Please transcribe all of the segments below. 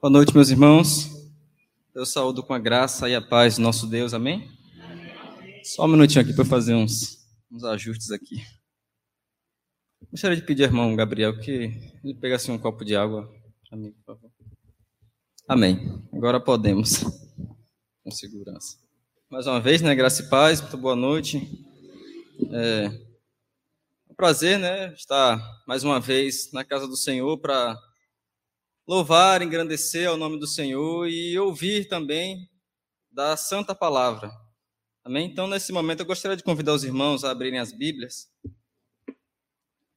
Boa noite, meus irmãos. Eu saúdo com a graça e a paz do nosso Deus, amém? Só um minutinho aqui para fazer uns, uns ajustes aqui. Gostaria de pedir ao irmão Gabriel que ele pegasse um copo de água para mim, por favor. Amém. Agora podemos, com segurança. Mais uma vez, né? Graça e paz, muito boa noite. É um prazer, né? Estar mais uma vez na casa do Senhor para louvar, engrandecer ao nome do Senhor e ouvir também da Santa Palavra. Amém? Então, nesse momento, eu gostaria de convidar os irmãos a abrirem as Bíblias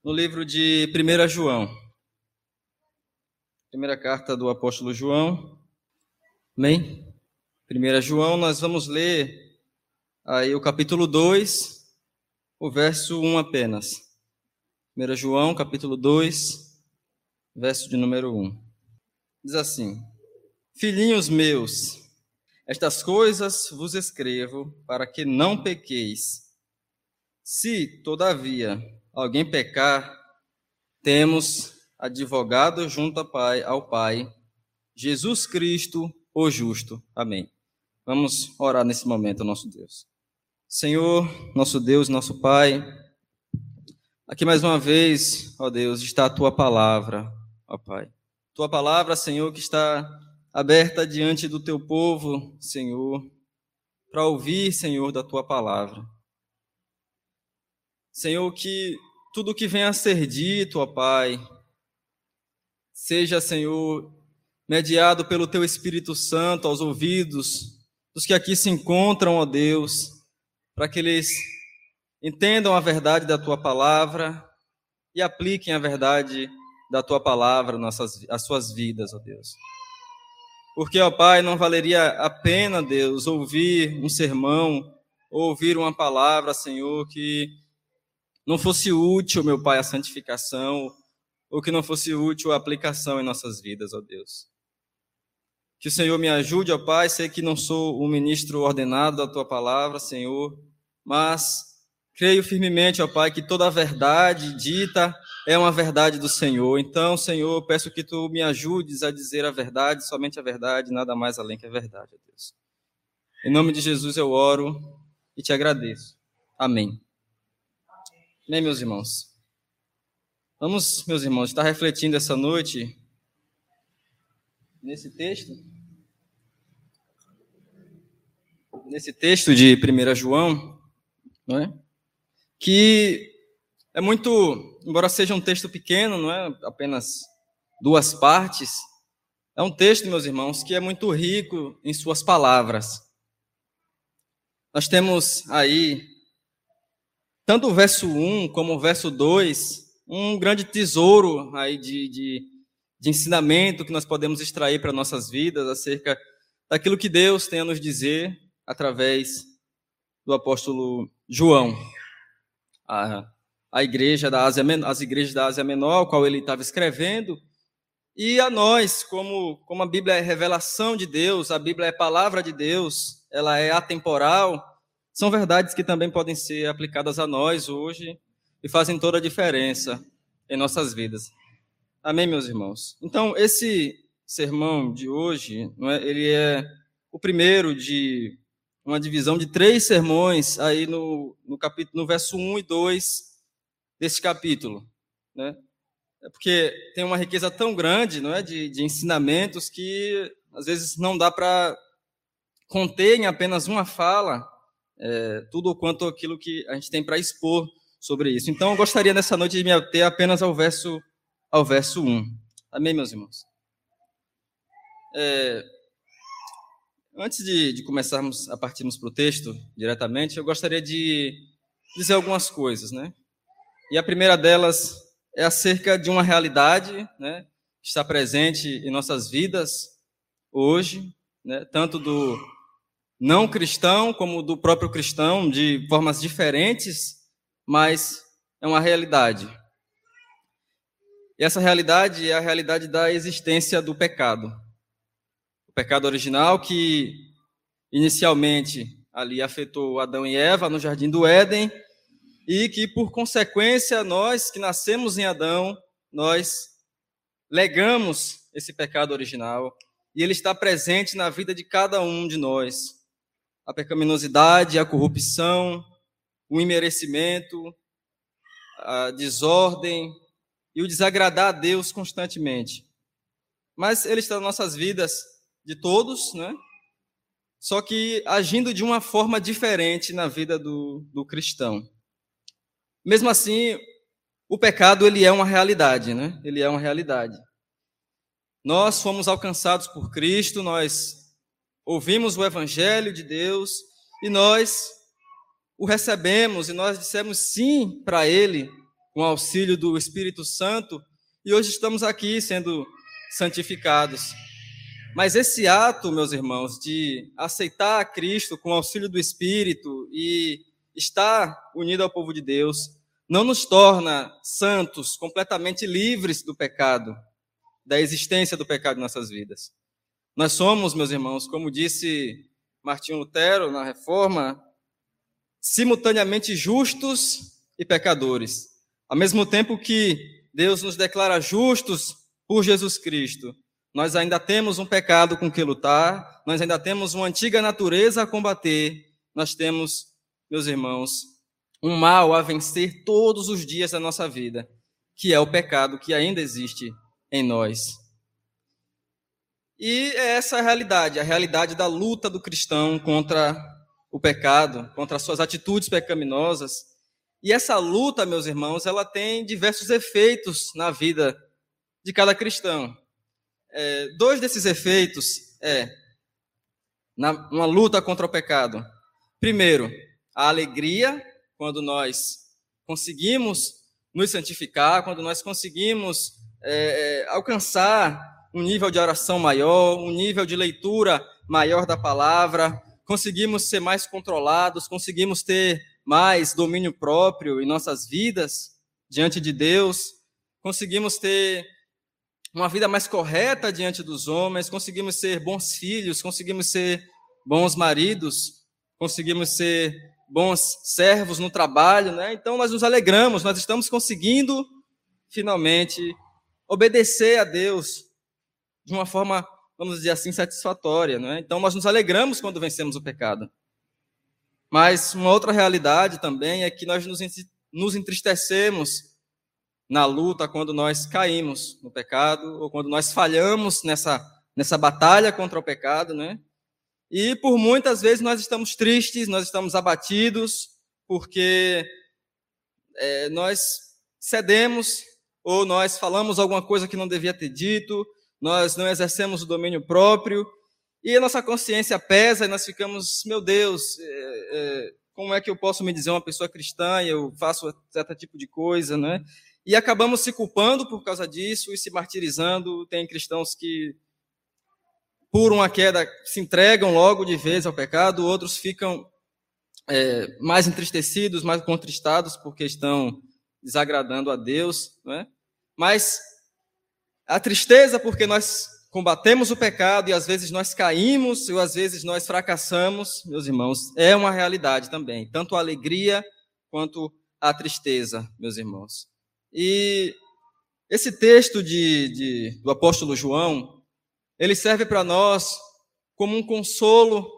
no livro de 1 João. Primeira carta do apóstolo João. Amém? 1 João, nós vamos ler aí o capítulo 2, o verso 1 apenas. 1 João, capítulo 2, verso de número 1. Diz assim: Filhinhos meus, estas coisas vos escrevo para que não pequeis. Se, todavia, alguém pecar, temos advogado junto ao Pai, ao Pai, Jesus Cristo, o justo. Amém. Vamos orar nesse momento, nosso Deus. Senhor, nosso Deus, nosso Pai, aqui mais uma vez, ó Deus, está a tua palavra, ó Pai. Tua palavra, Senhor, que está aberta diante do teu povo, Senhor, para ouvir, Senhor, da tua palavra. Senhor, que tudo que venha a ser dito, ó Pai, seja, Senhor, mediado pelo teu Espírito Santo aos ouvidos dos que aqui se encontram, ó Deus, para que eles entendam a verdade da tua palavra e apliquem a verdade da tua palavra nossas, as suas vidas, ó Deus. Porque, ó Pai, não valeria a pena, Deus, ouvir um sermão, ouvir uma palavra, Senhor, que não fosse útil, meu Pai, a santificação, ou que não fosse útil a aplicação em nossas vidas, ó Deus. Que o Senhor me ajude, ó Pai, sei que não sou um ministro ordenado da tua palavra, Senhor, mas creio firmemente, ó Pai, que toda a verdade dita é uma verdade do Senhor. Então, Senhor, peço que tu me ajudes a dizer a verdade, somente a verdade, nada mais além que a verdade, ó Deus. Em nome de Jesus eu oro e te agradeço. Amém. Amém, meus irmãos. Vamos, meus irmãos, estar refletindo essa noite nesse texto. Nesse texto de 1 João, não é? Que é muito, embora seja um texto pequeno, não é apenas duas partes, é um texto, meus irmãos, que é muito rico em suas palavras. Nós temos aí, tanto o verso 1 como o verso 2, um grande tesouro aí de, de, de ensinamento que nós podemos extrair para nossas vidas acerca daquilo que Deus tem a nos dizer através do apóstolo João. Ah, a igreja da Ásia, as igrejas da Ásia Menor, qual ele estava escrevendo, e a nós, como, como a Bíblia é revelação de Deus, a Bíblia é palavra de Deus, ela é atemporal, são verdades que também podem ser aplicadas a nós hoje e fazem toda a diferença em nossas vidas. Amém, meus irmãos? Então, esse sermão de hoje, é, ele é o primeiro de uma divisão de três sermões aí no, no capítulo, no verso 1 e 2 desse capítulo, né? É porque tem uma riqueza tão grande, não é, de, de ensinamentos que às vezes não dá para conter em apenas uma fala é, tudo quanto aquilo que a gente tem para expor sobre isso. Então, eu gostaria nessa noite de me ater apenas ao verso ao verso 1. Amém, meus irmãos? É, antes de, de, começarmos a partirmos para o texto diretamente, eu gostaria de dizer algumas coisas, né? E a primeira delas é acerca de uma realidade né, que está presente em nossas vidas hoje, né, tanto do não cristão como do próprio cristão, de formas diferentes, mas é uma realidade. E essa realidade é a realidade da existência do pecado. O pecado original que inicialmente ali afetou Adão e Eva no jardim do Éden e que, por consequência, nós que nascemos em Adão, nós legamos esse pecado original e ele está presente na vida de cada um de nós. A pecaminosidade, a corrupção, o imerecimento, a desordem e o desagradar a Deus constantemente. Mas ele está nas nossas vidas de todos, né? Só que agindo de uma forma diferente na vida do, do cristão. Mesmo assim, o pecado ele é uma realidade, né? Ele é uma realidade. Nós fomos alcançados por Cristo, nós ouvimos o evangelho de Deus e nós o recebemos e nós dissemos sim para ele com auxílio do Espírito Santo e hoje estamos aqui sendo santificados. Mas esse ato, meus irmãos, de aceitar a Cristo com auxílio do Espírito e estar unido ao povo de Deus, não nos torna santos, completamente livres do pecado da existência do pecado em nossas vidas. Nós somos, meus irmãos, como disse Martinho Lutero na Reforma, simultaneamente justos e pecadores. Ao mesmo tempo que Deus nos declara justos por Jesus Cristo, nós ainda temos um pecado com que lutar, nós ainda temos uma antiga natureza a combater, nós temos, meus irmãos, um mal a vencer todos os dias da nossa vida, que é o pecado que ainda existe em nós. E é essa a realidade, a realidade da luta do cristão contra o pecado, contra as suas atitudes pecaminosas. E essa luta, meus irmãos, ela tem diversos efeitos na vida de cada cristão. É, dois desses efeitos é na, uma luta contra o pecado. Primeiro, a alegria, quando nós conseguimos nos santificar, quando nós conseguimos é, é, alcançar um nível de oração maior, um nível de leitura maior da palavra, conseguimos ser mais controlados, conseguimos ter mais domínio próprio em nossas vidas diante de Deus, conseguimos ter uma vida mais correta diante dos homens, conseguimos ser bons filhos, conseguimos ser bons maridos, conseguimos ser bons servos no trabalho, né? Então nós nos alegramos, nós estamos conseguindo finalmente obedecer a Deus de uma forma, vamos dizer assim, satisfatória. Né? Então, nós nos alegramos quando vencemos o pecado. Mas uma outra realidade também é que nós nos entristecemos na luta quando nós caímos no pecado ou quando nós falhamos nessa, nessa batalha contra o pecado, né? E por muitas vezes nós estamos tristes, nós estamos abatidos, porque é, nós cedemos ou nós falamos alguma coisa que não devia ter dito, nós não exercemos o domínio próprio, e a nossa consciência pesa e nós ficamos, meu Deus, é, é, como é que eu posso me dizer uma pessoa cristã e eu faço certo tipo de coisa, né? E acabamos se culpando por causa disso e se martirizando. Tem cristãos que, por uma queda, se entregam logo de vez ao pecado, outros ficam é, mais entristecidos, mais contristados porque estão desagradando a Deus, né? Mas a tristeza porque nós combatemos o pecado e às vezes nós caímos e às vezes nós fracassamos, meus irmãos, é uma realidade também, tanto a alegria quanto a tristeza, meus irmãos. E esse texto de, de do apóstolo João, ele serve para nós como um consolo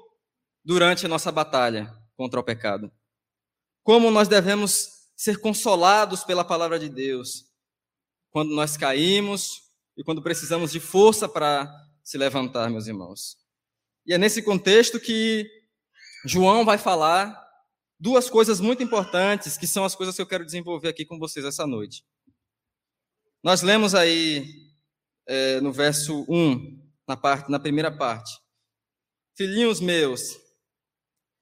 durante a nossa batalha contra o pecado. Como nós devemos ser consolados pela palavra de Deus quando nós caímos e quando precisamos de força para se levantar, meus irmãos. E é nesse contexto que João vai falar duas coisas muito importantes, que são as coisas que eu quero desenvolver aqui com vocês essa noite. Nós lemos aí é, no verso 1, na, parte, na primeira parte: Filhinhos meus,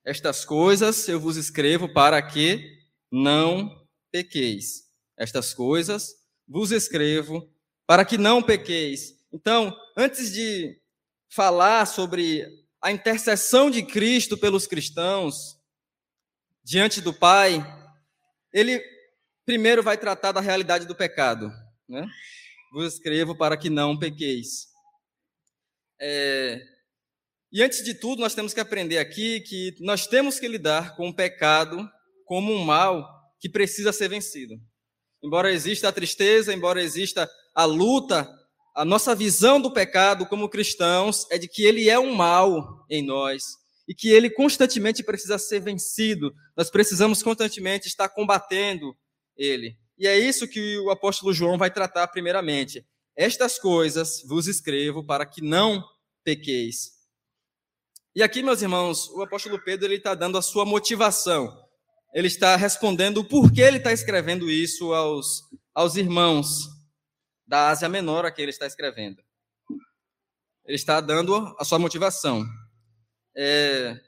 estas coisas eu vos escrevo para que não pequeis. Estas coisas vos escrevo para que não pequeis. Então, antes de falar sobre a intercessão de Cristo pelos cristãos diante do Pai, ele primeiro vai tratar da realidade do pecado. Né? Vos escrevo para que não pequeis. É, e antes de tudo, nós temos que aprender aqui que nós temos que lidar com o pecado como um mal que precisa ser vencido. Embora exista a tristeza, embora exista a luta a nossa visão do pecado como cristãos é de que ele é um mal em nós e que ele constantemente precisa ser vencido. Nós precisamos constantemente estar combatendo ele. E é isso que o apóstolo João vai tratar primeiramente. Estas coisas vos escrevo para que não pequeis. E aqui, meus irmãos, o apóstolo Pedro ele está dando a sua motivação. Ele está respondendo o porquê ele está escrevendo isso aos, aos irmãos da Ásia Menor a quem ele está escrevendo. Ele está dando a sua motivação. É,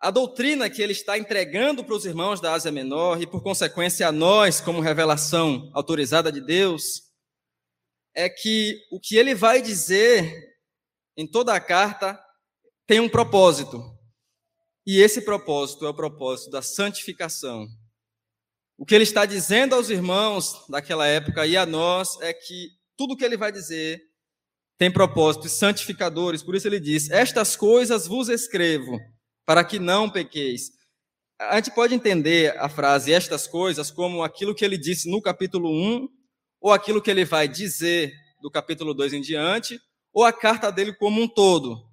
a doutrina que ele está entregando para os irmãos da Ásia Menor e, por consequência, a nós, como revelação autorizada de Deus, é que o que ele vai dizer em toda a carta tem um propósito. E esse propósito é o propósito da santificação. O que ele está dizendo aos irmãos daquela época e a nós é que tudo que ele vai dizer tem propósitos santificadores. Por isso ele diz: Estas coisas vos escrevo, para que não pequeis. A gente pode entender a frase estas coisas como aquilo que ele disse no capítulo 1, ou aquilo que ele vai dizer do capítulo 2 em diante, ou a carta dele como um todo.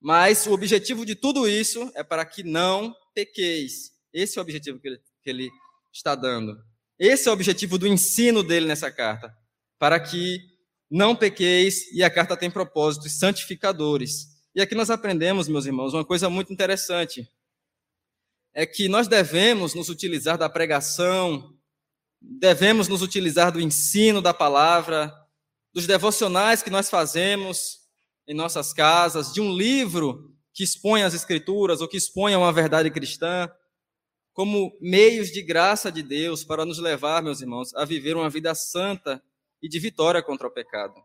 Mas o objetivo de tudo isso é para que não pequeis. Esse é o objetivo que ele, que ele está dando. Esse é o objetivo do ensino dele nessa carta. Para que não pequeis, e a carta tem propósitos santificadores. E aqui nós aprendemos, meus irmãos, uma coisa muito interessante. É que nós devemos nos utilizar da pregação, devemos nos utilizar do ensino da palavra, dos devocionais que nós fazemos, em nossas casas, de um livro que expõe as Escrituras ou que expõe uma verdade cristã, como meios de graça de Deus para nos levar, meus irmãos, a viver uma vida santa e de vitória contra o pecado.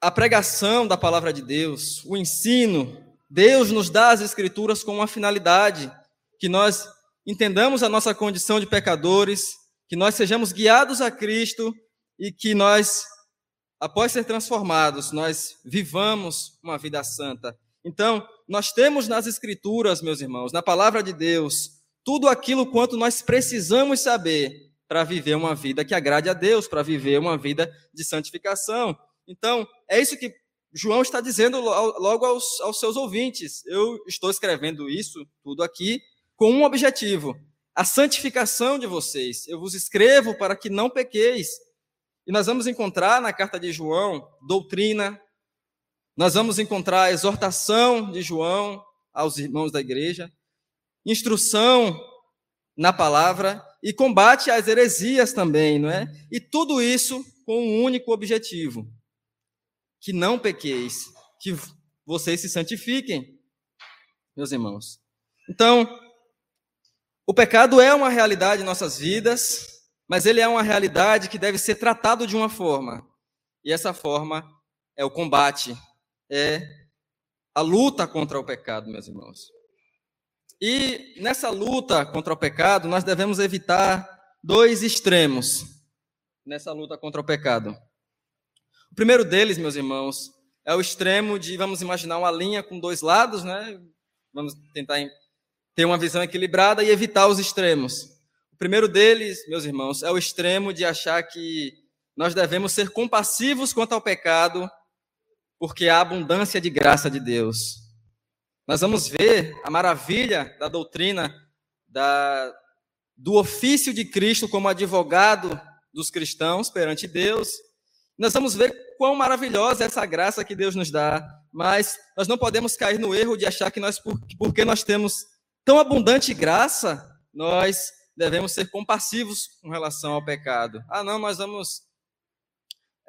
A pregação da palavra de Deus, o ensino, Deus nos dá as Escrituras com uma finalidade, que nós entendamos a nossa condição de pecadores, que nós sejamos guiados a Cristo e que nós após ser transformados, nós vivamos uma vida santa. Então, nós temos nas Escrituras, meus irmãos, na palavra de Deus, tudo aquilo quanto nós precisamos saber para viver uma vida que agrade a Deus, para viver uma vida de santificação. Então, é isso que João está dizendo logo aos, aos seus ouvintes. Eu estou escrevendo isso tudo aqui com um objetivo: a santificação de vocês. Eu vos escrevo para que não pequeis. E nós vamos encontrar na carta de João doutrina, nós vamos encontrar a exortação de João aos irmãos da igreja, instrução na palavra e combate às heresias também, não é? E tudo isso com um único objetivo: que não pequeis, que vocês se santifiquem, meus irmãos. Então, o pecado é uma realidade em nossas vidas, mas ele é uma realidade que deve ser tratado de uma forma. E essa forma é o combate, é a luta contra o pecado, meus irmãos. E nessa luta contra o pecado, nós devemos evitar dois extremos nessa luta contra o pecado. O primeiro deles, meus irmãos, é o extremo de, vamos imaginar uma linha com dois lados, né? Vamos tentar ter uma visão equilibrada e evitar os extremos primeiro deles, meus irmãos, é o extremo de achar que nós devemos ser compassivos quanto ao pecado, porque há abundância de graça de Deus. Nós vamos ver a maravilha da doutrina da, do ofício de Cristo como advogado dos cristãos perante Deus. Nós vamos ver quão maravilhosa é essa graça que Deus nos dá, mas nós não podemos cair no erro de achar que nós, porque nós temos tão abundante graça, nós devemos ser compassivos com relação ao pecado. Ah, não, nós vamos.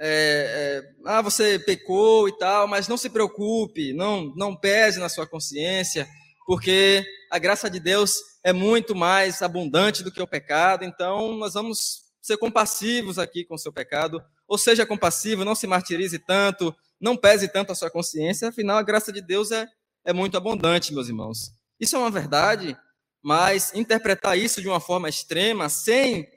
É, é, ah, você pecou e tal, mas não se preocupe, não, não pese na sua consciência, porque a graça de Deus é muito mais abundante do que o pecado, então nós vamos ser compassivos aqui com o seu pecado, ou seja compassivo, não se martirize tanto, não pese tanto a sua consciência, afinal a graça de Deus é, é muito abundante, meus irmãos. Isso é uma verdade mas interpretar isso de uma forma extrema, sem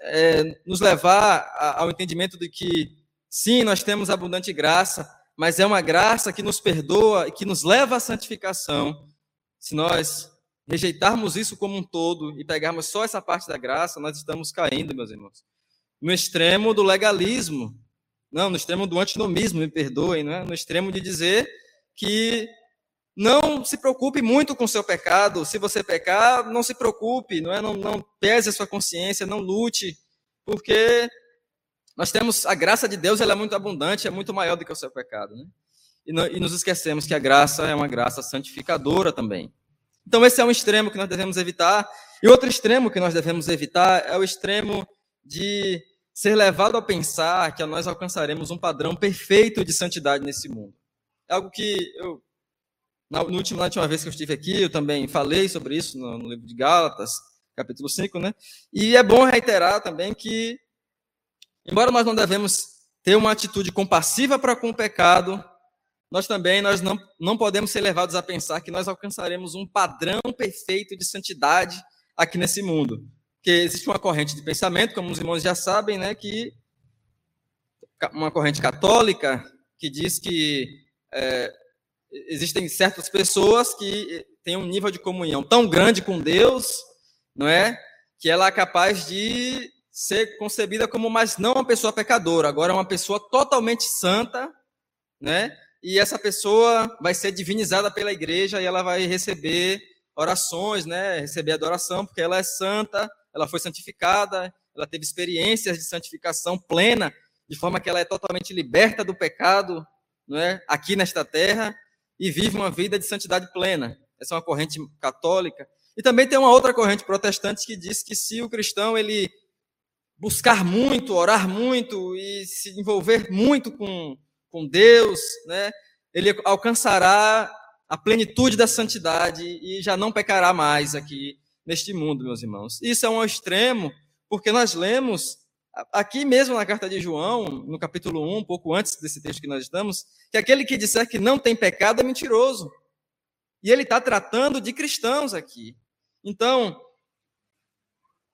é, nos levar ao entendimento de que, sim, nós temos abundante graça, mas é uma graça que nos perdoa e que nos leva à santificação. Se nós rejeitarmos isso como um todo e pegarmos só essa parte da graça, nós estamos caindo, meus irmãos. no extremo do legalismo, não, no extremo do antinomismo, me perdoem, não é? no extremo de dizer que não se preocupe muito com o seu pecado, se você pecar, não se preocupe, não, é? não, não pese a sua consciência, não lute, porque nós temos a graça de Deus, ela é muito abundante, é muito maior do que o seu pecado. Né? E, não, e nos esquecemos que a graça é uma graça santificadora também. Então, esse é um extremo que nós devemos evitar. E outro extremo que nós devemos evitar é o extremo de ser levado a pensar que nós alcançaremos um padrão perfeito de santidade nesse mundo. É algo que eu, na, último, na última vez que eu estive aqui, eu também falei sobre isso no, no livro de Gálatas, capítulo 5, né? E é bom reiterar também que, embora nós não devemos ter uma atitude compassiva para com o pecado, nós também nós não, não podemos ser levados a pensar que nós alcançaremos um padrão perfeito de santidade aqui nesse mundo. Que existe uma corrente de pensamento, como os irmãos já sabem, né, que uma corrente católica que diz que é, existem certas pessoas que têm um nível de comunhão tão grande com Deus, não é, que ela é capaz de ser concebida como mais não uma pessoa pecadora, agora uma pessoa totalmente santa, né? E essa pessoa vai ser divinizada pela igreja e ela vai receber orações, né? Receber adoração porque ela é santa ela foi santificada, ela teve experiências de santificação plena, de forma que ela é totalmente liberta do pecado, não é? Aqui nesta terra e vive uma vida de santidade plena. Essa é uma corrente católica. E também tem uma outra corrente protestante que diz que se o cristão ele buscar muito, orar muito e se envolver muito com, com Deus, né, ele alcançará a plenitude da santidade e já não pecará mais aqui neste mundo, meus irmãos. Isso é um extremo, porque nós lemos aqui mesmo na carta de João, no capítulo 1, um pouco antes desse texto que nós estamos, que aquele que disser que não tem pecado é mentiroso. E ele está tratando de cristãos aqui. Então,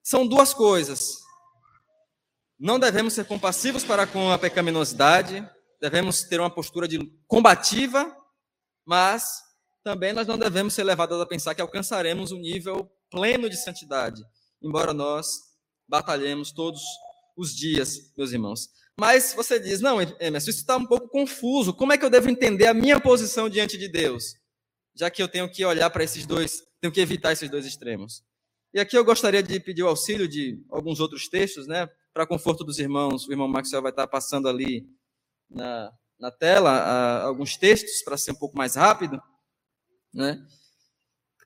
são duas coisas. Não devemos ser compassivos para com a pecaminosidade, devemos ter uma postura de combativa, mas também nós não devemos ser levados a pensar que alcançaremos um nível pleno de santidade, embora nós batalhemos todos os dias, meus irmãos. Mas você diz, não, Emerson, isso está um pouco confuso. Como é que eu devo entender a minha posição diante de Deus? Já que eu tenho que olhar para esses dois, tenho que evitar esses dois extremos. E aqui eu gostaria de pedir o auxílio de alguns outros textos, né? Para conforto dos irmãos, o irmão Maxwell vai estar passando ali na, na tela a, alguns textos para ser um pouco mais rápido, né?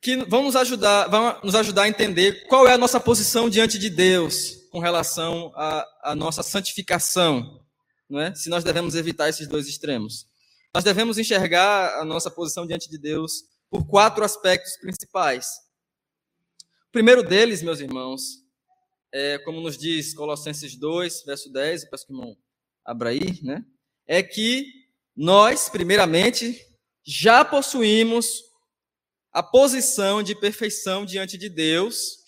que vão nos ajudar, vão nos ajudar a entender qual é a nossa posição diante de Deus com relação à, à nossa santificação, não é? Se nós devemos evitar esses dois extremos. Nós devemos enxergar a nossa posição diante de Deus por quatro aspectos principais. O primeiro deles, meus irmãos, é, como nos diz Colossenses 2, verso 10, eu peço que o irmão abra aí, né? É que nós, primeiramente, já possuímos a posição de perfeição diante de Deus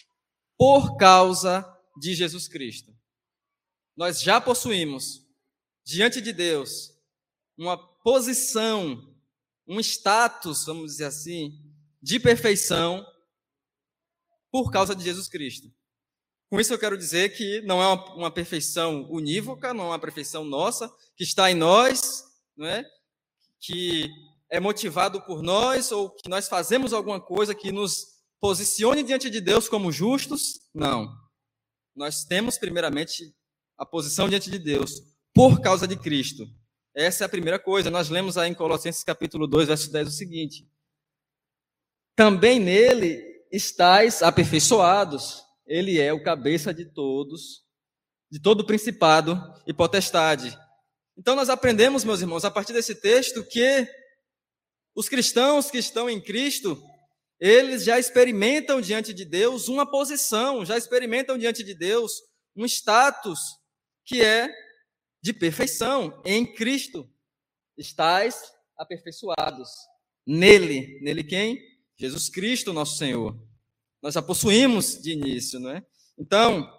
por causa de Jesus Cristo. Nós já possuímos diante de Deus uma posição, um status, vamos dizer assim, de perfeição por causa de Jesus Cristo. Com isso eu quero dizer que não é uma, uma perfeição unívoca, não é uma perfeição nossa, que está em nós, não é? que é motivado por nós ou que nós fazemos alguma coisa que nos posicione diante de Deus como justos? Não. Nós temos, primeiramente, a posição diante de Deus por causa de Cristo. Essa é a primeira coisa. Nós lemos aí em Colossenses capítulo 2, verso 10 o seguinte: Também nele estáis aperfeiçoados. Ele é o cabeça de todos, de todo principado e potestade. Então nós aprendemos, meus irmãos, a partir desse texto que os cristãos que estão em Cristo, eles já experimentam diante de Deus uma posição, já experimentam diante de Deus um status que é de perfeição em Cristo. Estais aperfeiçoados nele. Nele quem? Jesus Cristo, nosso Senhor. Nós já possuímos de início, não é? Então,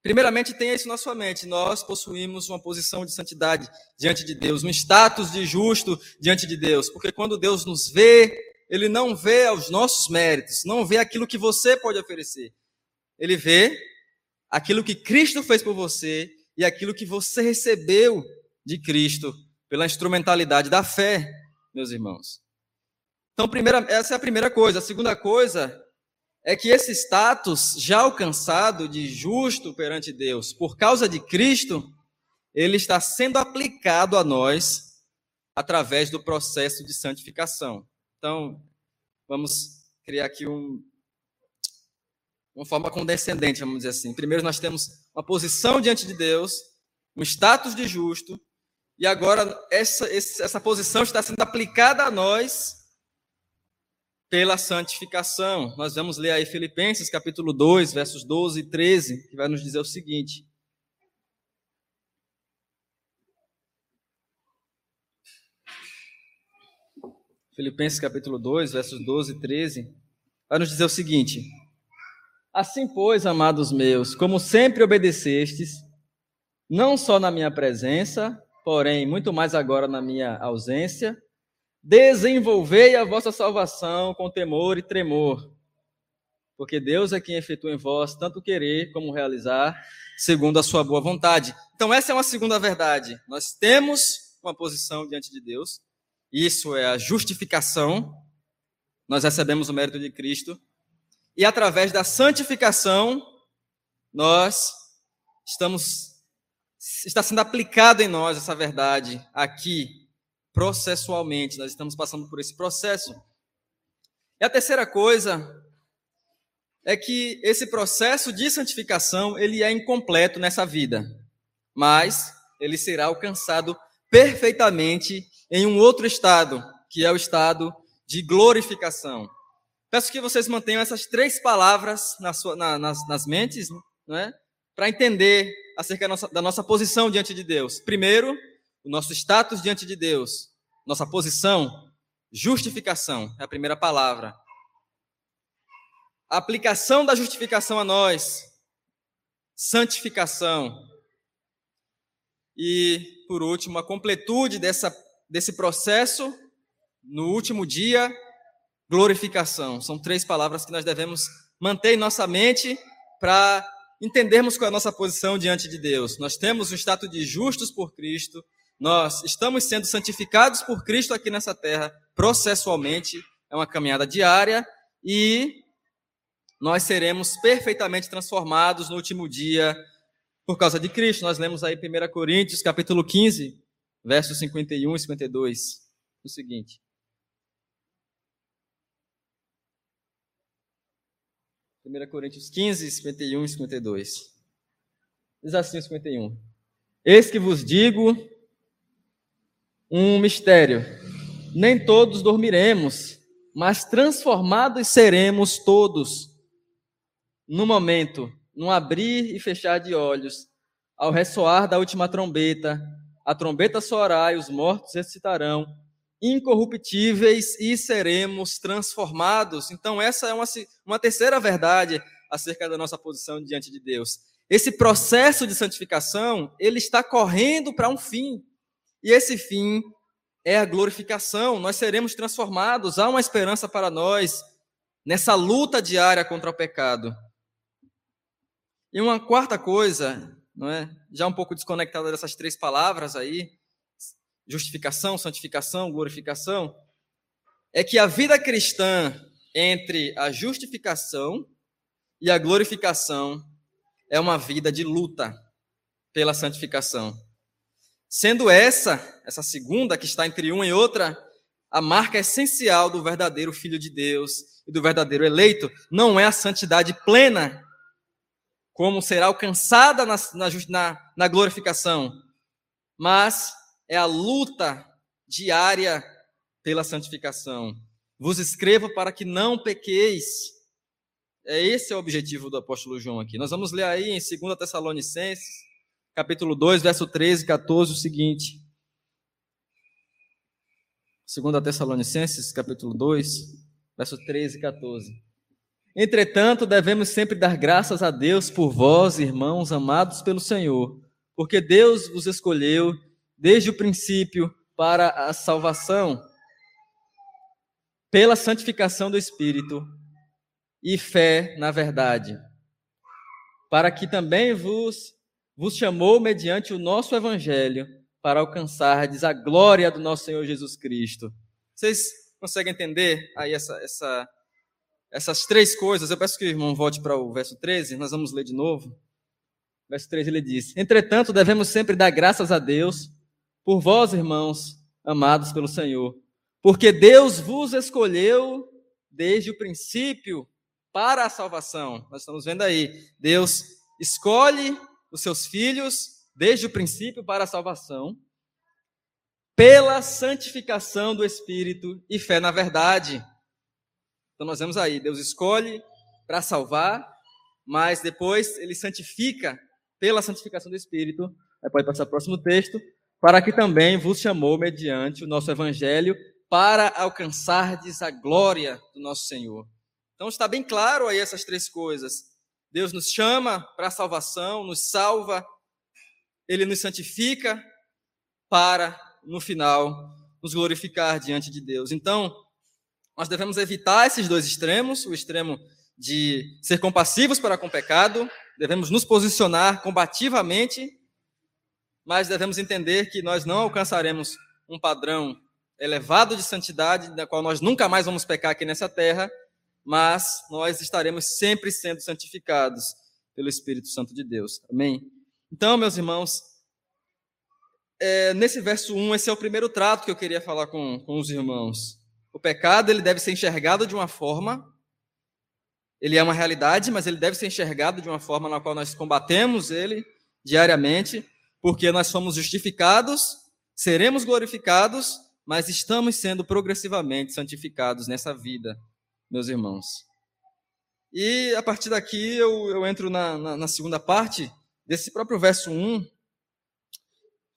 Primeiramente, tenha isso na sua mente. Nós possuímos uma posição de santidade diante de Deus, um status de justo diante de Deus. Porque quando Deus nos vê, Ele não vê os nossos méritos, não vê aquilo que você pode oferecer. Ele vê aquilo que Cristo fez por você e aquilo que você recebeu de Cristo pela instrumentalidade da fé, meus irmãos. Então, primeira, essa é a primeira coisa. A segunda coisa é que esse status já alcançado de justo perante Deus por causa de Cristo, ele está sendo aplicado a nós através do processo de santificação. Então, vamos criar aqui um, uma forma condescendente, vamos dizer assim. Primeiro, nós temos uma posição diante de Deus, um status de justo, e agora essa, essa posição está sendo aplicada a nós pela santificação. Nós vamos ler aí Filipenses capítulo 2, versos 12 e 13, que vai nos dizer o seguinte: Filipenses capítulo 2, versos 12 e 13, vai nos dizer o seguinte: Assim, pois, amados meus, como sempre obedecestes, não só na minha presença, porém muito mais agora na minha ausência, desenvolvei a vossa salvação com temor e tremor, porque Deus é quem efetua em vós tanto querer como realizar, segundo a sua boa vontade. Então, essa é uma segunda verdade. Nós temos uma posição diante de Deus, isso é a justificação. Nós recebemos o mérito de Cristo. E através da santificação, nós estamos está sendo aplicado em nós essa verdade aqui processualmente. Nós estamos passando por esse processo. E a terceira coisa é que esse processo de santificação, ele é incompleto nessa vida, mas ele será alcançado perfeitamente em um outro estado, que é o estado de glorificação. Peço que vocês mantenham essas três palavras na sua, na, nas, nas mentes, não é? para entender acerca da nossa, da nossa posição diante de Deus. Primeiro, o nosso status diante de Deus, nossa posição, justificação, é a primeira palavra. A aplicação da justificação a nós, santificação. E, por último, a completude dessa desse processo, no último dia, glorificação. São três palavras que nós devemos manter em nossa mente para entendermos qual é a nossa posição diante de Deus. Nós temos o status de justos por Cristo, nós estamos sendo santificados por Cristo aqui nessa terra, processualmente, é uma caminhada diária, e nós seremos perfeitamente transformados no último dia por causa de Cristo. Nós lemos aí 1 Coríntios, capítulo 15, versos 51 e 52, o seguinte. Primeira Coríntios 15, 51 e 52. Diz assim 51. Eis que vos digo um mistério. Nem todos dormiremos, mas transformados seremos todos. No momento, num abrir e fechar de olhos, ao ressoar da última trombeta, a trombeta soará e os mortos ressuscitarão, incorruptíveis e seremos transformados. Então, essa é uma, uma terceira verdade acerca da nossa posição diante de Deus. Esse processo de santificação, ele está correndo para um fim. E esse fim é a glorificação. Nós seremos transformados. Há uma esperança para nós nessa luta diária contra o pecado. E uma quarta coisa não é? Já um pouco desconectada dessas três palavras aí, justificação, santificação, glorificação, é que a vida cristã entre a justificação e a glorificação é uma vida de luta pela santificação. Sendo essa, essa segunda que está entre uma e outra, a marca essencial do verdadeiro filho de Deus e do verdadeiro eleito não é a santidade plena como será alcançada na, na, na glorificação, mas é a luta diária pela santificação. Vos escrevo para que não pequeis. É esse é o objetivo do apóstolo João aqui. Nós vamos ler aí em 2 Tessalonicenses, capítulo 2, verso 13 e 14, o seguinte. 2 Tessalonicenses, capítulo 2, verso 13 e 14. Entretanto, devemos sempre dar graças a Deus por vós, irmãos amados pelo Senhor, porque Deus vos escolheu desde o princípio para a salvação, pela santificação do Espírito e fé na verdade. para que também vos, vos chamou mediante o nosso evangelho para alcançardes a glória do nosso Senhor Jesus Cristo. Vocês conseguem entender aí essa, essa, essas três coisas? Eu peço que o irmão volte para o verso 13, nós vamos ler de novo. Verso 13 ele diz: Entretanto, devemos sempre dar graças a Deus por vós, irmãos, amados pelo Senhor, porque Deus vos escolheu desde o princípio para a salvação. Nós estamos vendo aí, Deus escolhe os seus filhos desde o princípio para a salvação, pela santificação do Espírito e fé na verdade. Então nós vemos aí, Deus escolhe para salvar, mas depois ele santifica pela santificação do Espírito. Aí pode passar o próximo texto, para que também vos chamou mediante o nosso evangelho para alcançardes a glória do nosso Senhor. Então está bem claro aí essas três coisas. Deus nos chama para a salvação, nos salva, ele nos santifica para, no final, nos glorificar diante de Deus. Então, nós devemos evitar esses dois extremos, o extremo de ser compassivos para com o pecado, devemos nos posicionar combativamente, mas devemos entender que nós não alcançaremos um padrão elevado de santidade, da qual nós nunca mais vamos pecar aqui nessa terra, mas nós estaremos sempre sendo santificados pelo Espírito Santo de Deus. Amém? Então, meus irmãos, é, nesse verso 1, esse é o primeiro trato que eu queria falar com, com os irmãos. O pecado ele deve ser enxergado de uma forma, ele é uma realidade, mas ele deve ser enxergado de uma forma na qual nós combatemos ele diariamente, porque nós somos justificados, seremos glorificados mas estamos sendo progressivamente santificados nessa vida, meus irmãos. E a partir daqui eu, eu entro na, na, na segunda parte desse próprio verso 1,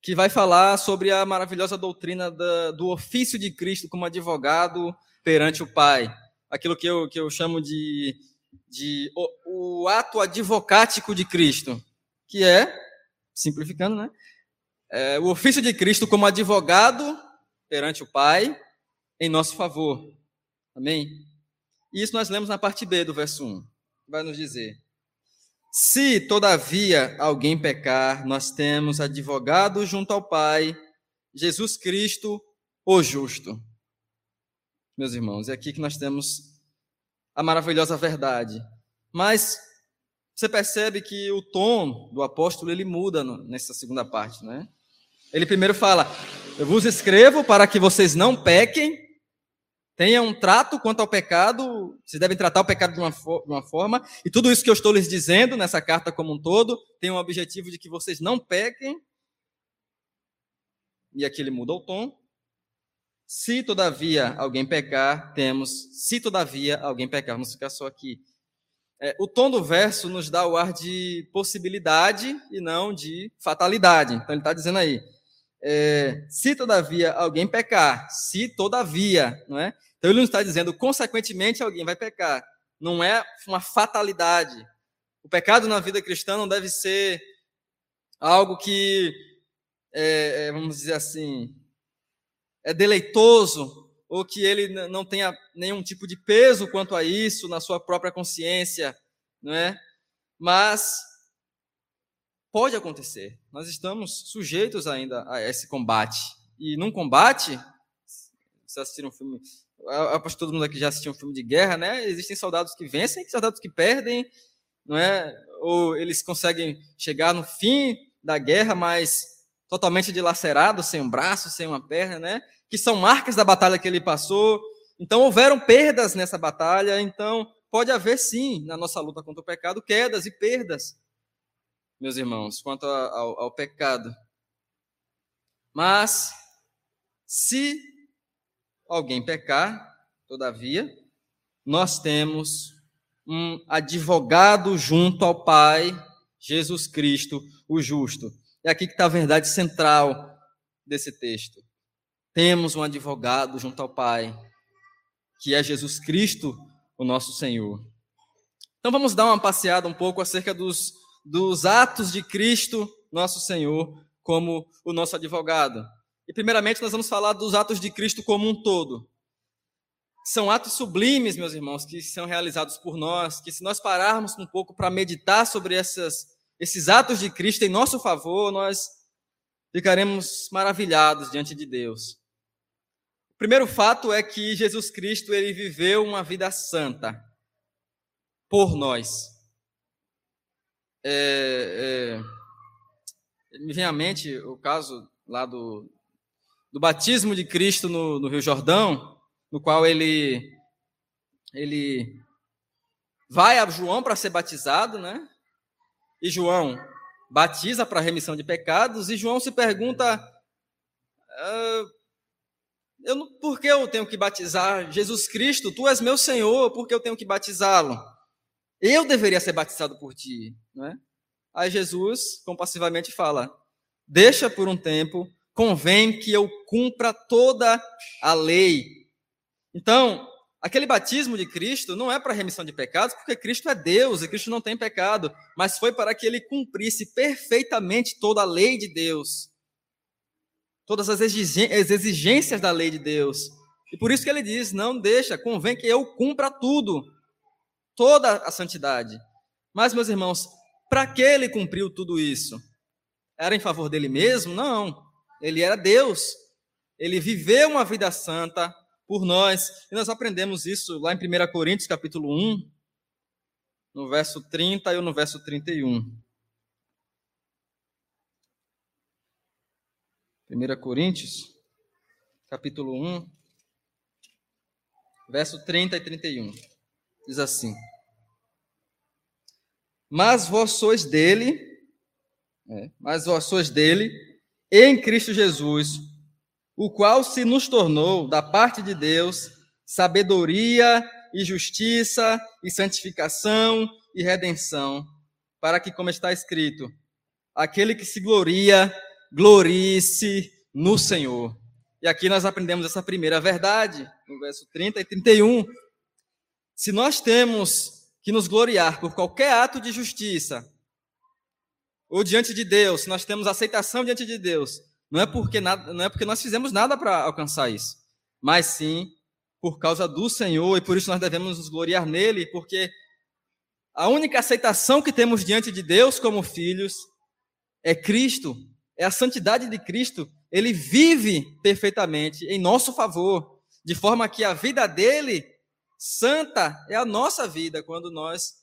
que vai falar sobre a maravilhosa doutrina da, do ofício de Cristo como advogado perante o Pai. Aquilo que eu, que eu chamo de, de o, o ato advocático de Cristo, que é, simplificando, né? É, o ofício de Cristo como advogado perante o Pai em nosso favor. Amém? E isso nós lemos na parte B do verso 1. Vai nos dizer: Se todavia alguém pecar, nós temos advogado junto ao Pai, Jesus Cristo, o justo. Meus irmãos, é aqui que nós temos a maravilhosa verdade. Mas você percebe que o tom do apóstolo ele muda nessa segunda parte, né? Ele primeiro fala: Eu vos escrevo para que vocês não pequem, tenham um trato quanto ao pecado, vocês devem tratar o pecado de uma, de uma forma, e tudo isso que eu estou lhes dizendo nessa carta como um todo tem o objetivo de que vocês não pequem. E aqui ele muda o tom. Se todavia alguém pecar, temos. Se todavia alguém pecar, vamos ficar só aqui. É, o tom do verso nos dá o ar de possibilidade e não de fatalidade. Então ele está dizendo aí: é, se todavia alguém pecar, se todavia, não é? Então ele não está dizendo, consequentemente alguém vai pecar. Não é uma fatalidade. O pecado na vida cristã não deve ser algo que, é, é vamos dizer assim, é deleitoso, ou que ele não tenha nenhum tipo de peso quanto a isso na sua própria consciência, não é? Mas Pode acontecer. Nós estamos sujeitos ainda a esse combate. E num combate, você assistiu um filme, acho que todo mundo aqui já assistiu um filme de guerra, né? Existem soldados que vencem, soldados que perdem, não é? Ou eles conseguem chegar no fim da guerra, mas totalmente dilacerado, sem um braço, sem uma perna, né? Que são marcas da batalha que ele passou. Então houveram perdas nessa batalha, então pode haver sim na nossa luta contra o pecado quedas e perdas meus irmãos, quanto ao, ao pecado. Mas, se alguém pecar, todavia, nós temos um advogado junto ao Pai, Jesus Cristo, o justo. É aqui que está a verdade central desse texto. Temos um advogado junto ao Pai, que é Jesus Cristo, o nosso Senhor. Então vamos dar uma passeada um pouco acerca dos dos atos de Cristo, nosso Senhor, como o nosso advogado. E primeiramente nós vamos falar dos atos de Cristo como um todo. são atos sublimes, meus irmãos, que são realizados por nós, que se nós pararmos um pouco para meditar sobre essas, esses atos de Cristo em nosso favor, nós ficaremos maravilhados diante de Deus. O primeiro fato é que Jesus Cristo ele viveu uma vida santa por nós. É, é, me vem à mente o caso lá do, do batismo de Cristo no, no Rio Jordão, no qual ele ele vai a João para ser batizado, né? E João batiza para remissão de pecados, e João se pergunta: ah, eu, por que eu tenho que batizar Jesus Cristo? Tu és meu Senhor, por que eu tenho que batizá-lo? Eu deveria ser batizado por ti, né? Aí Jesus compassivamente fala: Deixa por um tempo, convém que eu cumpra toda a lei. Então, aquele batismo de Cristo não é para remissão de pecados, porque Cristo é Deus e Cristo não tem pecado, mas foi para que ele cumprisse perfeitamente toda a lei de Deus, todas as exigências da lei de Deus. E por isso que ele diz: não deixa, convém que eu cumpra tudo, toda a santidade. Mas, meus irmãos, para que ele cumpriu tudo isso? Era em favor dele mesmo? Não. Ele era Deus. Ele viveu uma vida santa, por nós. E nós aprendemos isso lá em 1 Coríntios, capítulo 1, no verso 30 e no verso 31. 1 Coríntios, capítulo 1, verso 30 e 31. Diz assim: Mas vós sois dele, é, mas vós sois dele, em Cristo Jesus, o qual se nos tornou, da parte de Deus, sabedoria e justiça e santificação e redenção, para que, como está escrito, aquele que se gloria, glorie-se no Senhor. E aqui nós aprendemos essa primeira verdade, no verso 30 e 31. Se nós temos que nos gloriar por qualquer ato de justiça, ou diante de Deus, se nós temos aceitação diante de Deus, não é porque, nada, não é porque nós fizemos nada para alcançar isso, mas sim por causa do Senhor, e por isso nós devemos nos gloriar nele, porque a única aceitação que temos diante de Deus como filhos é Cristo, é a santidade de Cristo. Ele vive perfeitamente em nosso favor, de forma que a vida dele, santa, é a nossa vida quando nós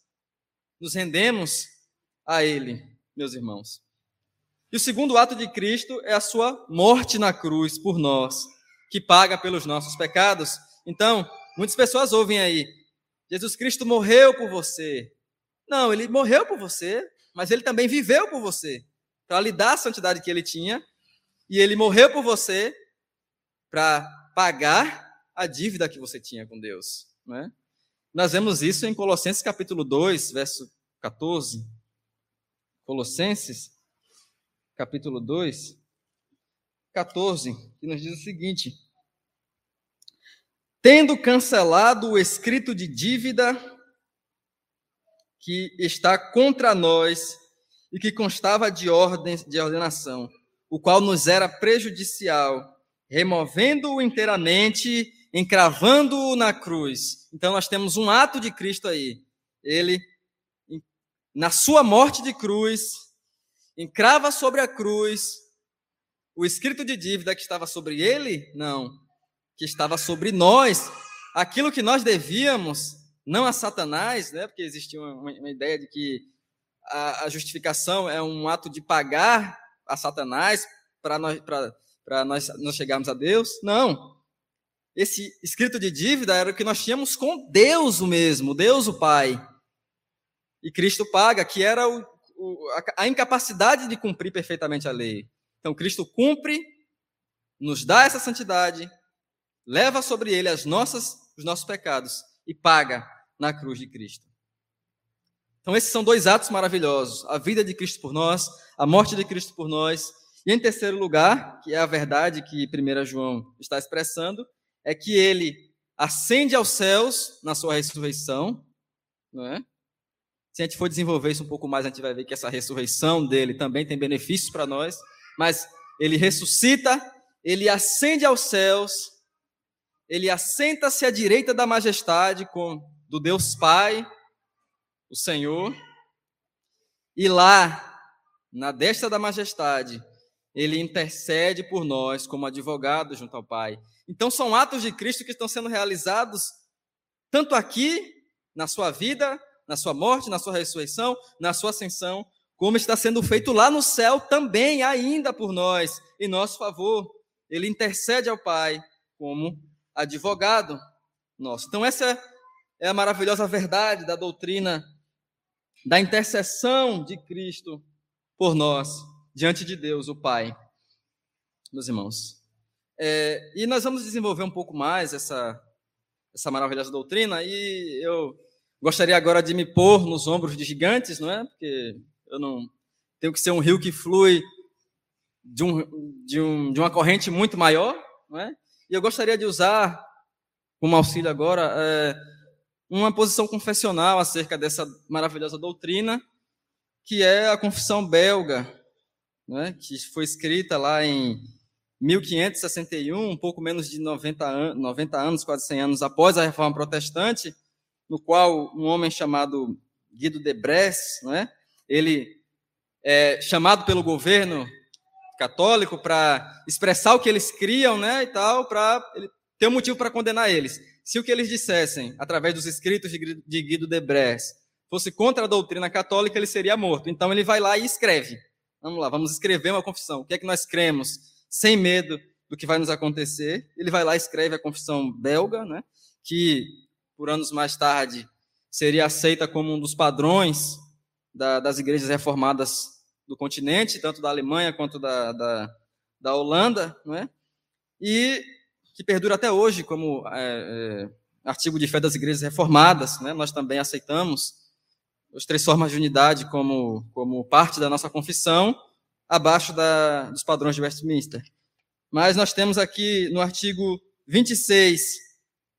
nos rendemos a Ele, meus irmãos. E o segundo ato de Cristo é a sua morte na cruz por nós, que paga pelos nossos pecados. Então, muitas pessoas ouvem aí: Jesus Cristo morreu por você. Não, ele morreu por você, mas ele também viveu por você, para lhe dar a santidade que ele tinha, e ele morreu por você para pagar a dívida que você tinha com Deus. Né? Nós vemos isso em Colossenses capítulo 2, verso 14. Colossenses capítulo 2, 14, que nos diz o seguinte: Tendo cancelado o escrito de dívida que está contra nós e que constava de ordem de ordenação, o qual nos era prejudicial, removendo-o inteiramente, encravando-o na cruz. Então nós temos um ato de Cristo aí. Ele na sua morte de cruz, encrava sobre a cruz o escrito de dívida que estava sobre ele? Não, que estava sobre nós. Aquilo que nós devíamos, não a Satanás, né? porque existia uma, uma ideia de que a, a, justificação é um ato de pagar a Satanás para nós, nós, nós chegarmos a Deus. Não. Esse escrito de dívida era o que nós tínhamos com Deus mesmo, Deus o Pai. E Cristo paga, que era o, a incapacidade de cumprir perfeitamente a lei. Então, Cristo cumpre, nos dá essa santidade, leva sobre ele as nossas, os nossos pecados e paga na cruz de Cristo. Então, esses são dois atos maravilhosos: a vida de Cristo por nós, a morte de Cristo por nós. E em terceiro lugar, que é a verdade que 1 João está expressando, é que ele ascende aos céus na sua ressurreição, não é? Se a gente for desenvolver isso um pouco mais, a gente vai ver que essa ressurreição dele também tem benefícios para nós. Mas ele ressuscita, ele ascende aos céus ele assenta-se à direita da majestade com do Deus Pai, o Senhor, e lá, na destra da majestade, ele intercede por nós como advogado junto ao Pai. Então são atos de Cristo que estão sendo realizados tanto aqui na sua vida, na sua morte, na sua ressurreição, na sua ascensão, como está sendo feito lá no céu também ainda por nós, em nosso favor. Ele intercede ao Pai como advogado nosso. Então essa é a maravilhosa verdade da doutrina da intercessão de Cristo por nós diante de Deus, o Pai, meus irmãos. É, e nós vamos desenvolver um pouco mais essa, essa maravilhosa doutrina, e eu gostaria agora de me pôr nos ombros de gigantes, não é? Porque eu não tenho que ser um rio que flui de, um, de, um, de uma corrente muito maior, não é? E eu gostaria de usar como auxílio agora é, uma posição confessional acerca dessa maravilhosa doutrina, que é a confissão belga, né, que foi escrita lá em 1561, um pouco menos de 90, an 90 anos, quase 100 anos após a Reforma Protestante, no qual um homem chamado Guido de Bresse, né, ele é chamado pelo governo católico para expressar o que eles criam, né, e tal, para ter um motivo para condenar eles. Se o que eles dissessem, através dos escritos de Guido de Bresse, fosse contra a doutrina católica, ele seria morto. Então ele vai lá e escreve. Vamos lá, vamos escrever uma confissão. O que é que nós cremos? Sem medo do que vai nos acontecer. Ele vai lá e escreve a confissão belga, né? que por anos mais tarde seria aceita como um dos padrões da, das igrejas reformadas do continente, tanto da Alemanha quanto da, da, da Holanda, não é? e que perdura até hoje como é, é, artigo de fé das igrejas reformadas. Né? Nós também aceitamos as três formas de unidade como, como parte da nossa confissão, abaixo da, dos padrões de Westminster. Mas nós temos aqui no artigo 26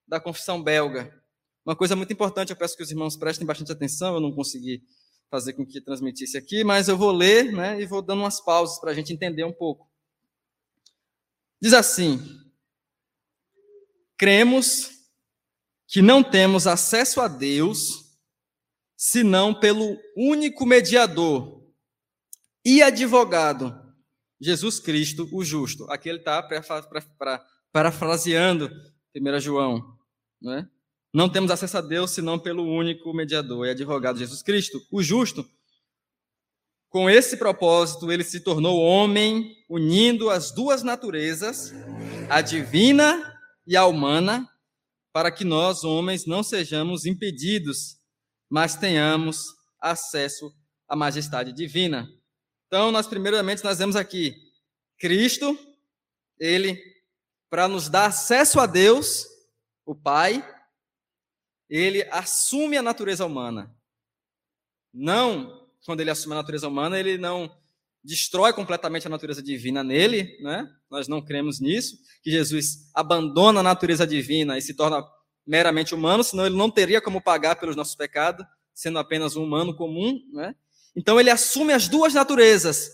da confissão belga uma coisa muito importante, eu peço que os irmãos prestem bastante atenção, eu não consegui fazer com que transmitisse aqui, mas eu vou ler né, e vou dando umas pausas para a gente entender um pouco. Diz assim: cremos que não temos acesso a Deus senão pelo único mediador e advogado, Jesus Cristo, o justo. Aqui ele está parafraseando 1 João. Não, é? Não temos acesso a Deus senão pelo único mediador e advogado, Jesus Cristo, o justo. Com esse propósito, ele se tornou homem, unindo as duas naturezas, a divina e a humana, para que nós, homens, não sejamos impedidos mas tenhamos acesso à majestade divina. Então, nós primeiramente nós vemos aqui Cristo, ele para nos dar acesso a Deus, o Pai, ele assume a natureza humana. Não, quando ele assume a natureza humana, ele não destrói completamente a natureza divina nele, né? Nós não cremos nisso, que Jesus abandona a natureza divina e se torna meramente humano, senão ele não teria como pagar pelos nossos pecados, sendo apenas um humano comum. Né? Então ele assume as duas naturezas,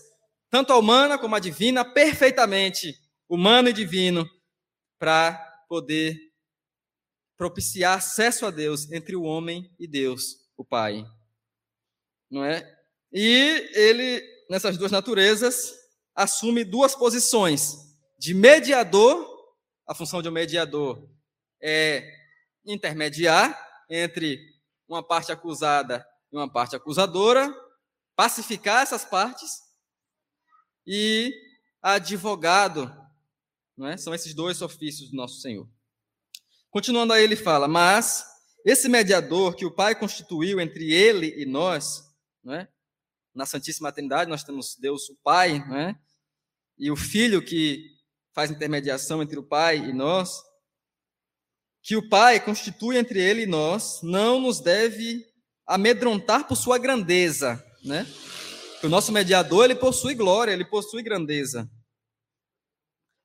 tanto a humana como a divina, perfeitamente, humano e divino, para poder propiciar acesso a Deus entre o homem e Deus, o Pai. Não é? E ele, nessas duas naturezas, assume duas posições: de mediador, a função de um mediador é intermediar entre uma parte acusada e uma parte acusadora, pacificar essas partes, e advogado, não é? são esses dois ofícios do nosso Senhor. Continuando aí, ele fala: Mas esse mediador que o Pai constituiu entre ele e nós, não é? na Santíssima Trindade, nós temos Deus o Pai, não é? e o Filho que faz intermediação entre o Pai e nós, que o Pai constitui entre ele e nós, não nos deve amedrontar por sua grandeza, né? o nosso mediador, ele possui glória, ele possui grandeza.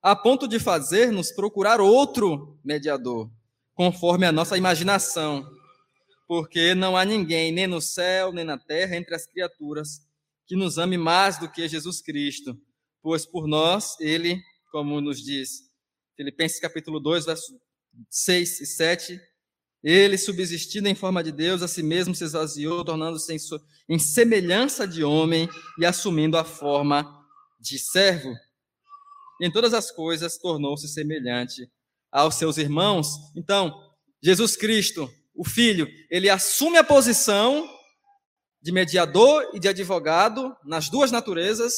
A ponto de fazer-nos procurar outro mediador, conforme a nossa imaginação. Porque não há ninguém, nem no céu, nem na terra, entre as criaturas, que nos ame mais do que Jesus Cristo. Pois por nós, ele, como nos diz Filipenses capítulo 2, verso 6 e 7. Ele, subsistindo em forma de Deus, a si mesmo se esvaziou, tornando-se em semelhança de homem e assumindo a forma de servo. Em todas as coisas tornou-se semelhante aos seus irmãos. Então, Jesus Cristo, o Filho, ele assume a posição de mediador e de advogado nas duas naturezas,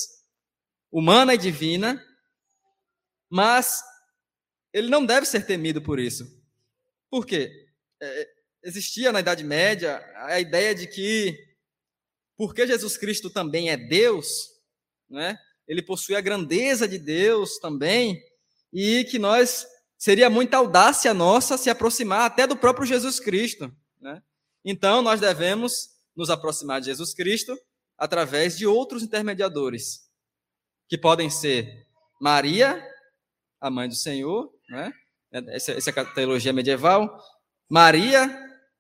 humana e divina, mas ele não deve ser temido por isso. Por quê? É, existia na Idade Média a ideia de que, porque Jesus Cristo também é Deus, né, ele possui a grandeza de Deus também, e que nós seria muita audácia nossa se aproximar até do próprio Jesus Cristo. Né? Então, nós devemos nos aproximar de Jesus Cristo através de outros intermediadores, que podem ser Maria, a mãe do Senhor, né? essa, essa é a teologia medieval, Maria,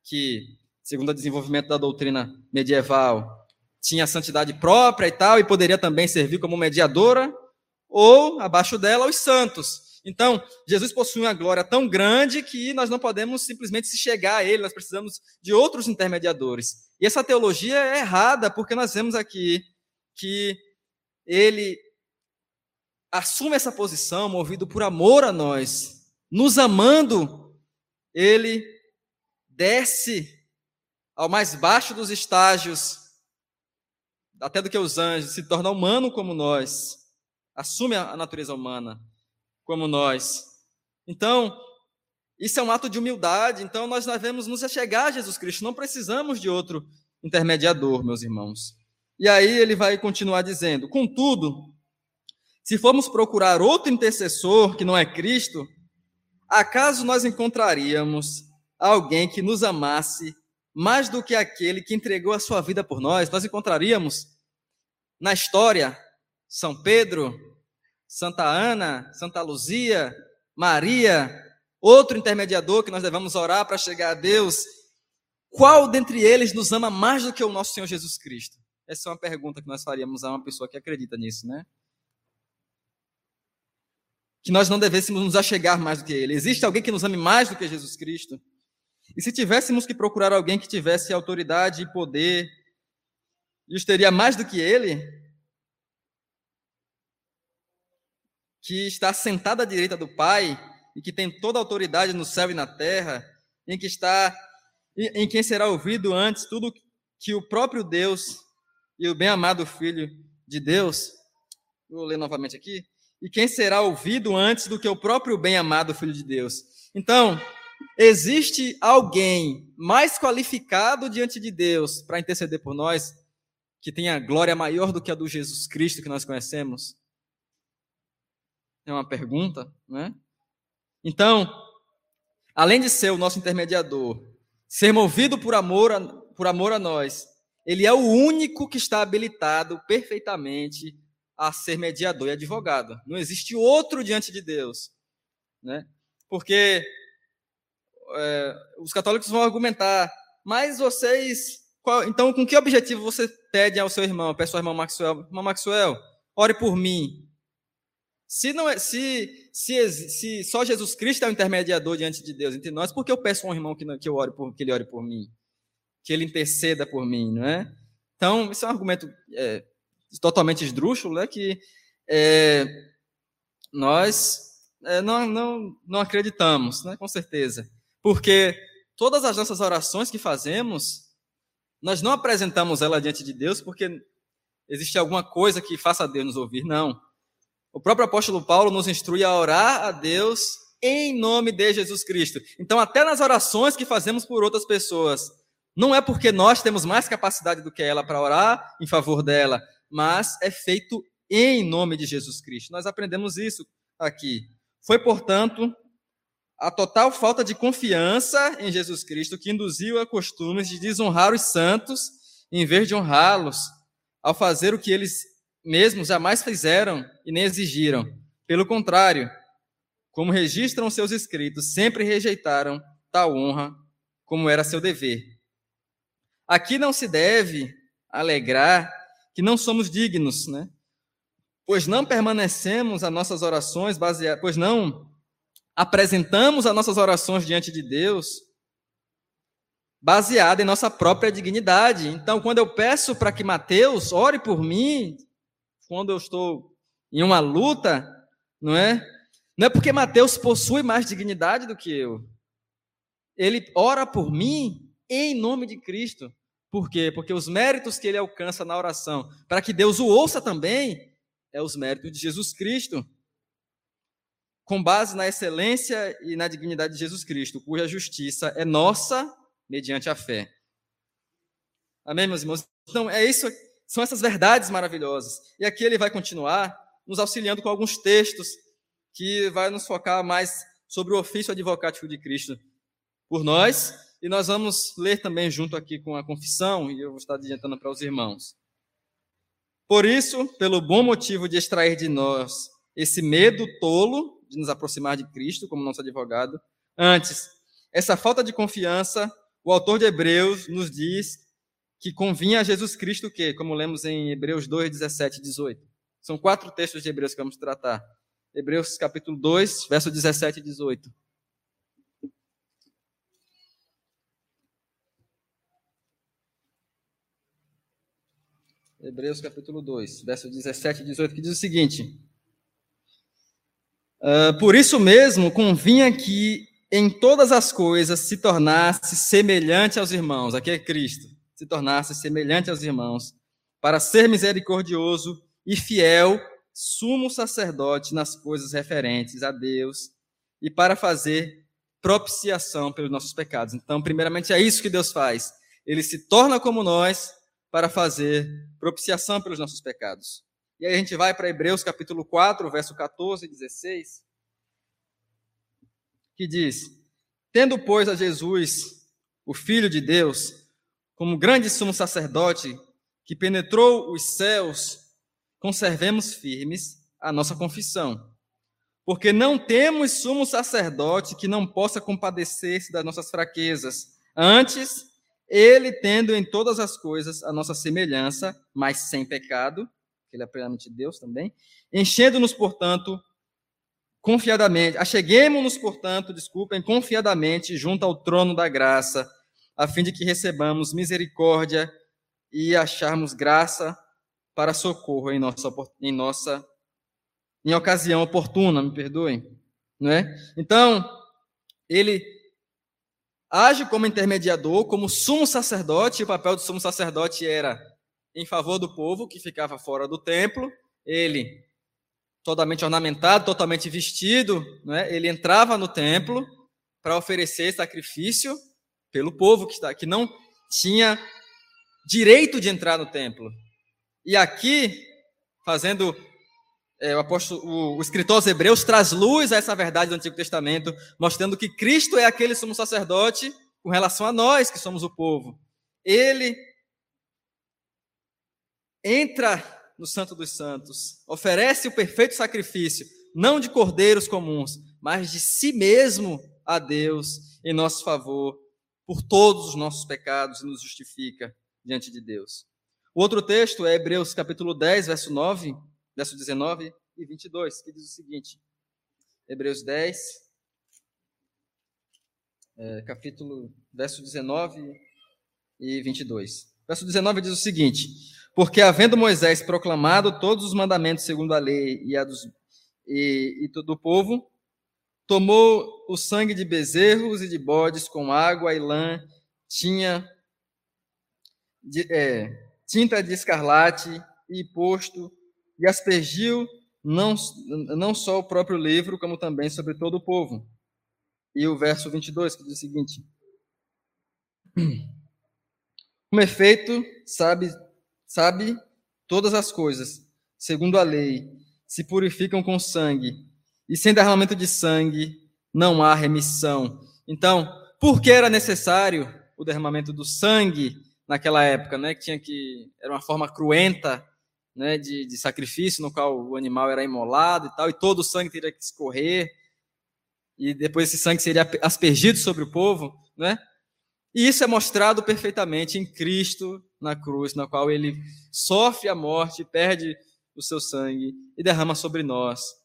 que, segundo o desenvolvimento da doutrina medieval, tinha santidade própria e tal, e poderia também servir como mediadora, ou, abaixo dela, os santos. Então, Jesus possui uma glória tão grande que nós não podemos simplesmente se chegar a ele, nós precisamos de outros intermediadores. E essa teologia é errada, porque nós vemos aqui que ele assume essa posição movido por amor a nós, nos amando, ele desce ao mais baixo dos estágios, até do que os anjos, se torna humano como nós, assume a natureza humana como nós. Então, isso é um ato de humildade, então nós devemos nos achegar a Jesus Cristo, não precisamos de outro intermediador, meus irmãos. E aí ele vai continuar dizendo: contudo, se formos procurar outro intercessor que não é Cristo, acaso nós encontraríamos alguém que nos amasse mais do que aquele que entregou a sua vida por nós? Nós encontraríamos na história São Pedro, Santa Ana, Santa Luzia, Maria, outro intermediador que nós devemos orar para chegar a Deus. Qual dentre eles nos ama mais do que o nosso Senhor Jesus Cristo? Essa é uma pergunta que nós faríamos a uma pessoa que acredita nisso, né? Que nós não devêssemos nos achegar mais do que Ele. Existe alguém que nos ame mais do que Jesus Cristo? E se tivéssemos que procurar alguém que tivesse autoridade e poder, e os teria mais do que Ele, que está sentado à direita do Pai e que tem toda a autoridade no céu e na terra, em que está em quem será ouvido antes tudo que o próprio Deus e o bem-amado Filho de Deus, vou ler novamente aqui, e quem será ouvido antes do que o próprio bem-amado Filho de Deus. Então, existe alguém mais qualificado diante de Deus para interceder por nós, que tenha glória maior do que a do Jesus Cristo que nós conhecemos? É uma pergunta, né? Então, além de ser o nosso intermediador, ser movido por amor a, por amor a nós, ele é o único que está habilitado perfeitamente a ser mediador e advogado. Não existe outro diante de Deus, né? Porque é, os católicos vão argumentar, mas vocês, qual, então, com que objetivo você pede ao seu irmão, peço ao irmão Maxwell, irmão Maxwell, ore por mim. Se, não é, se, se, se só Jesus Cristo é o intermediador diante de Deus entre nós, por que eu peço a um irmão que, que, eu ore por, que ele ore por mim? Que ele interceda por mim, não é? Então, isso é um argumento é, totalmente esdrúxulo, né, que é, nós é, não, não, não acreditamos, né, com certeza. Porque todas as nossas orações que fazemos, nós não apresentamos ela diante de Deus porque existe alguma coisa que faça Deus nos ouvir, não. O próprio apóstolo Paulo nos instrui a orar a Deus em nome de Jesus Cristo. Então, até nas orações que fazemos por outras pessoas, não é porque nós temos mais capacidade do que ela para orar em favor dela, mas é feito em nome de Jesus Cristo. Nós aprendemos isso aqui. Foi, portanto, a total falta de confiança em Jesus Cristo que induziu a costumes de desonrar os santos em vez de honrá-los, ao fazer o que eles mesmo jamais fizeram e nem exigiram. Pelo contrário, como registram seus escritos, sempre rejeitaram tal honra como era seu dever. Aqui não se deve alegrar que não somos dignos, né? Pois não permanecemos as nossas orações baseadas, pois não apresentamos as nossas orações diante de Deus baseada em nossa própria dignidade. Então, quando eu peço para que Mateus ore por mim, quando eu estou em uma luta, não é? Não é porque Mateus possui mais dignidade do que eu. Ele ora por mim em nome de Cristo. Por quê? Porque os méritos que ele alcança na oração, para que Deus o ouça também, é os méritos de Jesus Cristo. Com base na excelência e na dignidade de Jesus Cristo, cuja justiça é nossa mediante a fé. Amém, meus irmãos? Então, é isso, são essas verdades maravilhosas. E aqui ele vai continuar nos auxiliando com alguns textos que vai nos focar mais sobre o ofício advocático de Cristo por nós e nós vamos ler também junto aqui com a confissão, e eu vou estar adiantando para os irmãos. Por isso, pelo bom motivo de extrair de nós esse medo tolo de nos aproximar de Cristo como nosso advogado, antes, essa falta de confiança, o autor de Hebreus nos diz que convinha a Jesus Cristo o quê? Como lemos em Hebreus 2, 17 e 18. São quatro textos de Hebreus que vamos tratar. Hebreus capítulo 2, verso 17 e 18. Hebreus capítulo 2, verso 17 e 18, que diz o seguinte: uh, Por isso mesmo convinha que em todas as coisas se tornasse semelhante aos irmãos, aqui é Cristo, se tornasse semelhante aos irmãos, para ser misericordioso e fiel, sumo sacerdote nas coisas referentes a Deus e para fazer propiciação pelos nossos pecados. Então, primeiramente, é isso que Deus faz. Ele se torna como nós para fazer propiciação pelos nossos pecados. E aí a gente vai para Hebreus capítulo 4, verso 14 e 16, que diz: Tendo, pois, a Jesus, o Filho de Deus, como grande sumo sacerdote que penetrou os céus, conservemos firmes a nossa confissão. Porque não temos sumo sacerdote que não possa compadecer-se das nossas fraquezas. Antes, ele tendo em todas as coisas a nossa semelhança, mas sem pecado, ele é plenamente Deus também, enchendo-nos, portanto, confiadamente, acheguemos-nos, portanto, desculpem, confiadamente junto ao trono da graça, a fim de que recebamos misericórdia e acharmos graça para socorro em nossa, em nossa em ocasião oportuna, me perdoem, não é? Então, ele age como intermediador, como sumo sacerdote, o papel do sumo sacerdote era em favor do povo que ficava fora do templo, ele totalmente ornamentado, totalmente vestido, né? ele entrava no templo para oferecer sacrifício pelo povo que, está, que não tinha direito de entrar no templo. E aqui, fazendo é, o, apóstolo, o, o escritor aos Hebreus traz luz a essa verdade do Antigo Testamento, mostrando que Cristo é aquele sumo sacerdote com relação a nós, que somos o povo. Ele entra no Santo dos Santos, oferece o perfeito sacrifício, não de cordeiros comuns, mas de si mesmo a Deus em nosso favor, por todos os nossos pecados e nos justifica diante de Deus. O outro texto é Hebreus capítulo 10, verso 9, verso 19 e 22, que diz o seguinte: Hebreus 10, é, capítulo, verso 19 e 22. Verso 19 diz o seguinte: Porque havendo Moisés proclamado todos os mandamentos segundo a lei e a dos, e, e do povo, tomou o sangue de bezerros e de bodes com água e lã, tinha de, é, tinta de escarlate e posto e aspergiu não, não só o próprio livro, como também sobre todo o povo. E o verso 22, que diz o seguinte: Com efeito, sabe, sabe todas as coisas, segundo a lei, se purificam com sangue, e sem derramamento de sangue não há remissão. Então, por que era necessário o derramamento do sangue naquela época, né? Que tinha que era uma forma cruenta né, de, de, sacrifício, no qual o animal era imolado e tal, e todo o sangue teria que escorrer, e depois esse sangue seria aspergido sobre o povo, né? E isso é mostrado perfeitamente em Cristo na cruz, na qual ele sofre a morte, perde o seu sangue e derrama sobre nós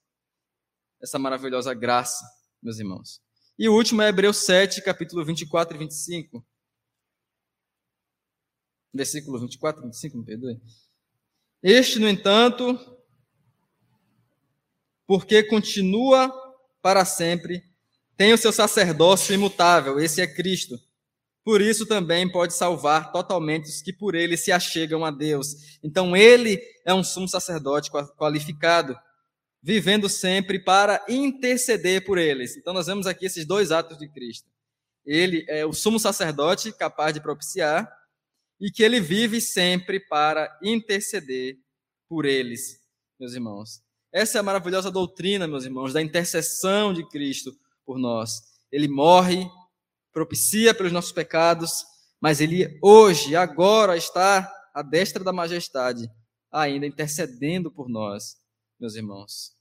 essa maravilhosa graça meus irmãos. E o último é Hebreus 7, capítulo 24 e 25. Versículo 24 e 25, me perdoe. Este, no entanto, porque continua para sempre, tem o seu sacerdócio imutável, esse é Cristo. Por isso também pode salvar totalmente os que por ele se achegam a Deus. Então ele é um sumo sacerdote qualificado, vivendo sempre para interceder por eles. Então nós vemos aqui esses dois atos de Cristo. Ele é o sumo sacerdote capaz de propiciar e que ele vive sempre para interceder por eles, meus irmãos. Essa é a maravilhosa doutrina, meus irmãos, da intercessão de Cristo por nós. Ele morre propicia pelos nossos pecados, mas ele hoje, agora, está à destra da majestade, ainda intercedendo por nós, meus irmãos.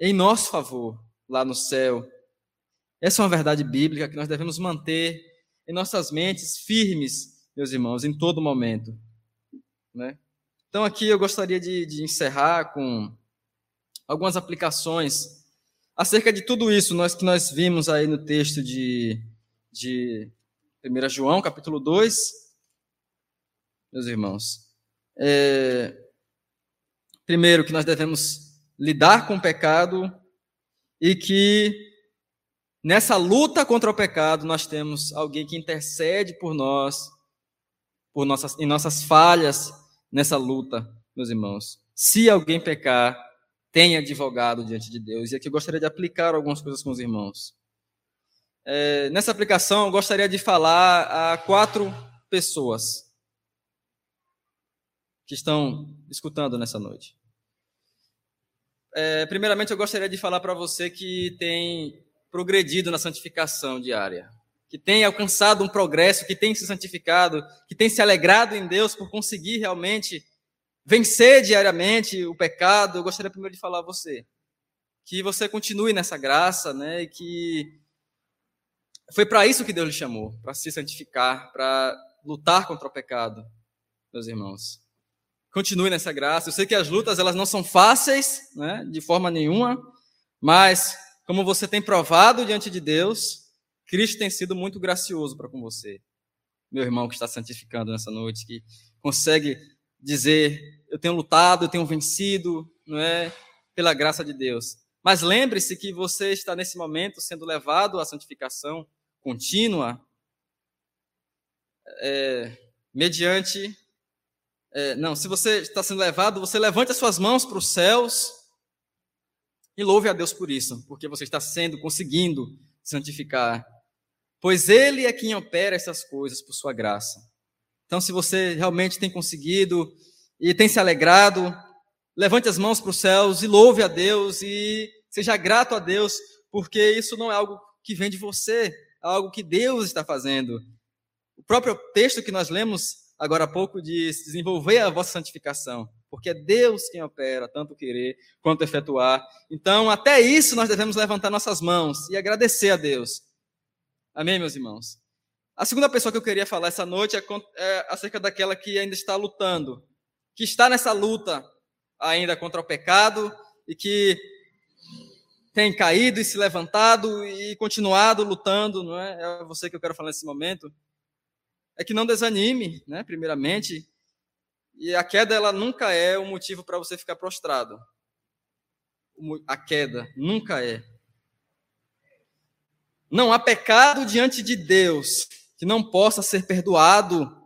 Em nosso favor, lá no céu. Essa é uma verdade bíblica que nós devemos manter em nossas mentes firmes, meus irmãos, em todo momento. Né? Então, aqui eu gostaria de, de encerrar com algumas aplicações acerca de tudo isso nós, que nós vimos aí no texto de de 1 João, capítulo 2, meus irmãos. É, primeiro, que nós devemos lidar com o pecado e que nessa luta contra o pecado nós temos alguém que intercede por nós, por nossas, em nossas falhas nessa luta, meus irmãos. Se alguém pecar, tem advogado diante de Deus. E aqui eu gostaria de aplicar algumas coisas com os irmãos. É, nessa aplicação, eu gostaria de falar a quatro pessoas que estão escutando nessa noite. É, primeiramente, eu gostaria de falar para você que tem progredido na santificação diária, que tem alcançado um progresso, que tem se santificado, que tem se alegrado em Deus por conseguir realmente vencer diariamente o pecado. Eu gostaria primeiro de falar a você que você continue nessa graça, né, e que foi para isso que Deus lhe chamou, para se santificar, para lutar contra o pecado, meus irmãos. Continue nessa graça. Eu sei que as lutas elas não são fáceis, né, de forma nenhuma, mas como você tem provado diante de Deus, Cristo tem sido muito gracioso para com você, meu irmão que está santificando nessa noite, que consegue dizer: eu tenho lutado, eu tenho vencido, não é, pela graça de Deus. Mas lembre-se que você está nesse momento sendo levado à santificação contínua, é, mediante. É, não, se você está sendo levado, você levante as suas mãos para os céus e louve a Deus por isso, porque você está sendo, conseguindo santificar. Pois Ele é quem opera essas coisas por sua graça. Então, se você realmente tem conseguido e tem se alegrado, levante as mãos para os céus e louve a Deus e seja grato a Deus, porque isso não é algo que vem de você, algo que Deus está fazendo. O próprio texto que nós lemos agora há pouco diz: desenvolver a vossa santificação, porque é Deus quem opera, tanto querer quanto efetuar. Então, até isso nós devemos levantar nossas mãos e agradecer a Deus. Amém, meus irmãos? A segunda pessoa que eu queria falar essa noite é, é acerca daquela que ainda está lutando, que está nessa luta ainda contra o pecado e que tem caído e se levantado e continuado lutando, não é? É você que eu quero falar nesse momento. É que não desanime, né? Primeiramente, e a queda ela nunca é o motivo para você ficar prostrado. A queda nunca é. Não há pecado diante de Deus que não possa ser perdoado,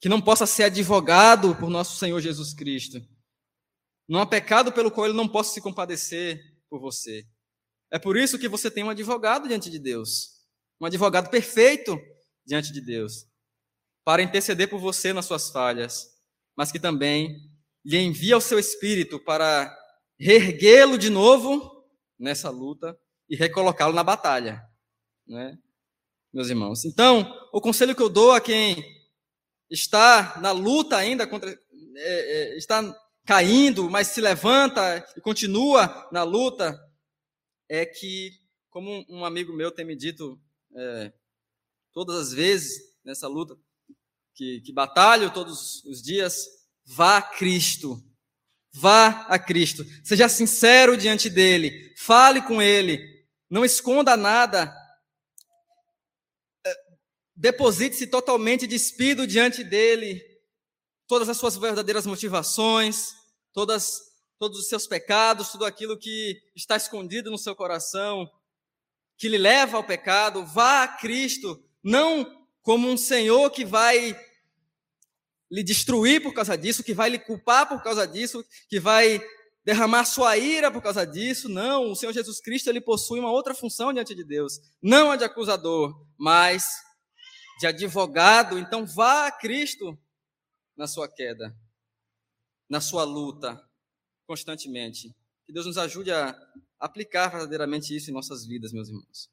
que não possa ser advogado por nosso Senhor Jesus Cristo. Não há pecado pelo qual ele não possa se compadecer por você. É por isso que você tem um advogado diante de Deus. Um advogado perfeito diante de Deus. Para interceder por você nas suas falhas. Mas que também lhe envia o seu espírito para reerguê-lo de novo nessa luta e recolocá-lo na batalha. Né? Meus irmãos. Então, o conselho que eu dou a quem está na luta ainda contra. É, é, está caindo, mas se levanta e continua na luta, é que, como um amigo meu tem me dito é, todas as vezes nessa luta, que, que batalho todos os dias, vá a Cristo. Vá a Cristo, seja sincero diante dele, fale com ele, não esconda nada, é, deposite-se totalmente despido diante dele, todas as suas verdadeiras motivações, todas, todos os seus pecados, tudo aquilo que está escondido no seu coração, que lhe leva ao pecado, vá a Cristo, não como um Senhor que vai lhe destruir por causa disso, que vai lhe culpar por causa disso, que vai derramar sua ira por causa disso. Não, o Senhor Jesus Cristo ele possui uma outra função diante de Deus, não a de acusador, mas de advogado. Então vá a Cristo na sua queda, na sua luta constantemente. Que Deus nos ajude a aplicar verdadeiramente isso em nossas vidas, meus irmãos.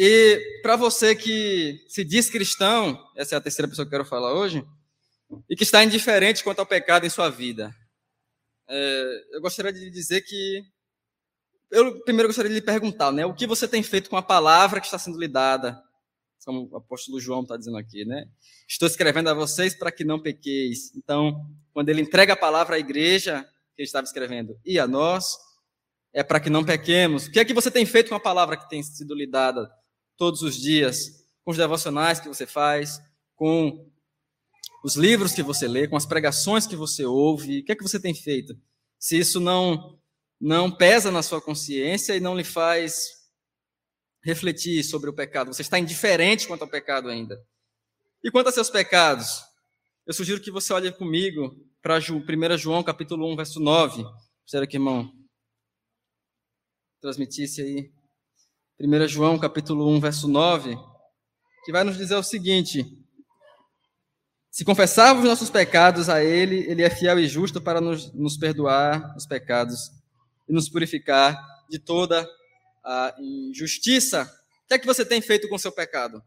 E para você que se diz cristão, essa é a terceira pessoa que eu quero falar hoje, e que está indiferente quanto ao pecado em sua vida. É, eu gostaria de dizer que. Eu primeiro gostaria de lhe perguntar, né? O que você tem feito com a palavra que está sendo lhe dada? Como o apóstolo João está dizendo aqui, né? Estou escrevendo a vocês para que não pequeis. Então, quando ele entrega a palavra à igreja, que ele estava escrevendo, e a nós, é para que não pequemos. O que é que você tem feito com a palavra que tem sido lhe dada todos os dias? Com os devocionais que você faz, com os livros que você lê, com as pregações que você ouve, o que é que você tem feito? Se isso não não pesa na sua consciência e não lhe faz refletir sobre o pecado, você está indiferente quanto ao pecado ainda. E quanto a seus pecados? Eu sugiro que você olhe comigo para 1 João capítulo 1, verso 9. Gostaria que irmão transmitisse aí. 1 João capítulo 1, verso 9, que vai nos dizer o seguinte: se confessarmos nossos pecados a Ele, Ele é fiel e justo para nos, nos perdoar os pecados e nos purificar de toda a injustiça. O que é que você tem feito com seu pecado?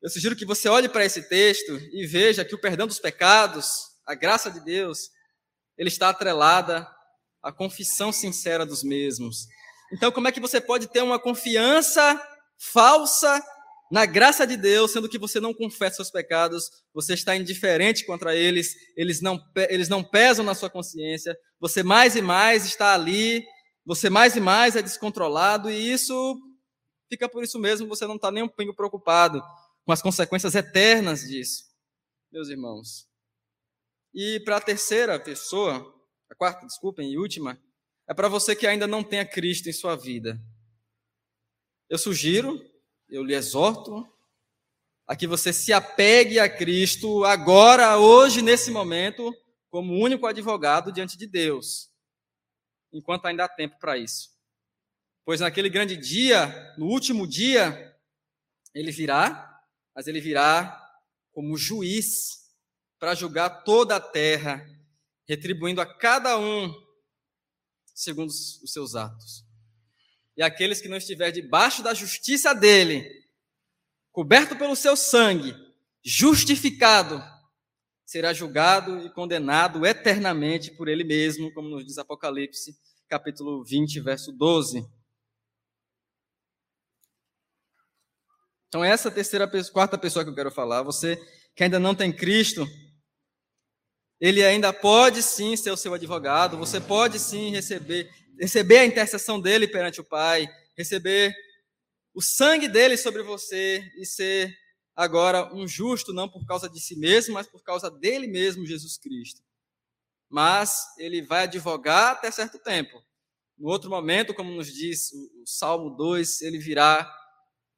Eu sugiro que você olhe para esse texto e veja que o perdão dos pecados, a graça de Deus, ele está atrelada à confissão sincera dos mesmos. Então, como é que você pode ter uma confiança falsa na graça de Deus, sendo que você não confessa seus pecados, você está indiferente contra eles, eles não, eles não pesam na sua consciência, você mais e mais está ali, você mais e mais é descontrolado, e isso fica por isso mesmo, você não está nem um pingo preocupado com as consequências eternas disso, meus irmãos. E para a terceira pessoa, a quarta, desculpem, e última, é para você que ainda não tem a Cristo em sua vida. Eu sugiro eu lhe exorto a que você se apegue a Cristo agora, hoje, nesse momento, como único advogado diante de Deus, enquanto ainda há tempo para isso. Pois naquele grande dia, no último dia, ele virá, mas ele virá como juiz para julgar toda a terra, retribuindo a cada um segundo os seus atos e aqueles que não estiver debaixo da justiça dele, coberto pelo seu sangue, justificado, será julgado e condenado eternamente por ele mesmo, como nos diz Apocalipse, capítulo 20, verso 12. Então, essa terceira, quarta pessoa que eu quero falar, você que ainda não tem Cristo, ele ainda pode sim ser o seu advogado, você pode sim receber receber a intercessão dele perante o Pai, receber o sangue dele sobre você e ser agora um justo, não por causa de si mesmo, mas por causa dele mesmo, Jesus Cristo. Mas ele vai advogar até certo tempo. No outro momento, como nos diz o Salmo 2, ele virá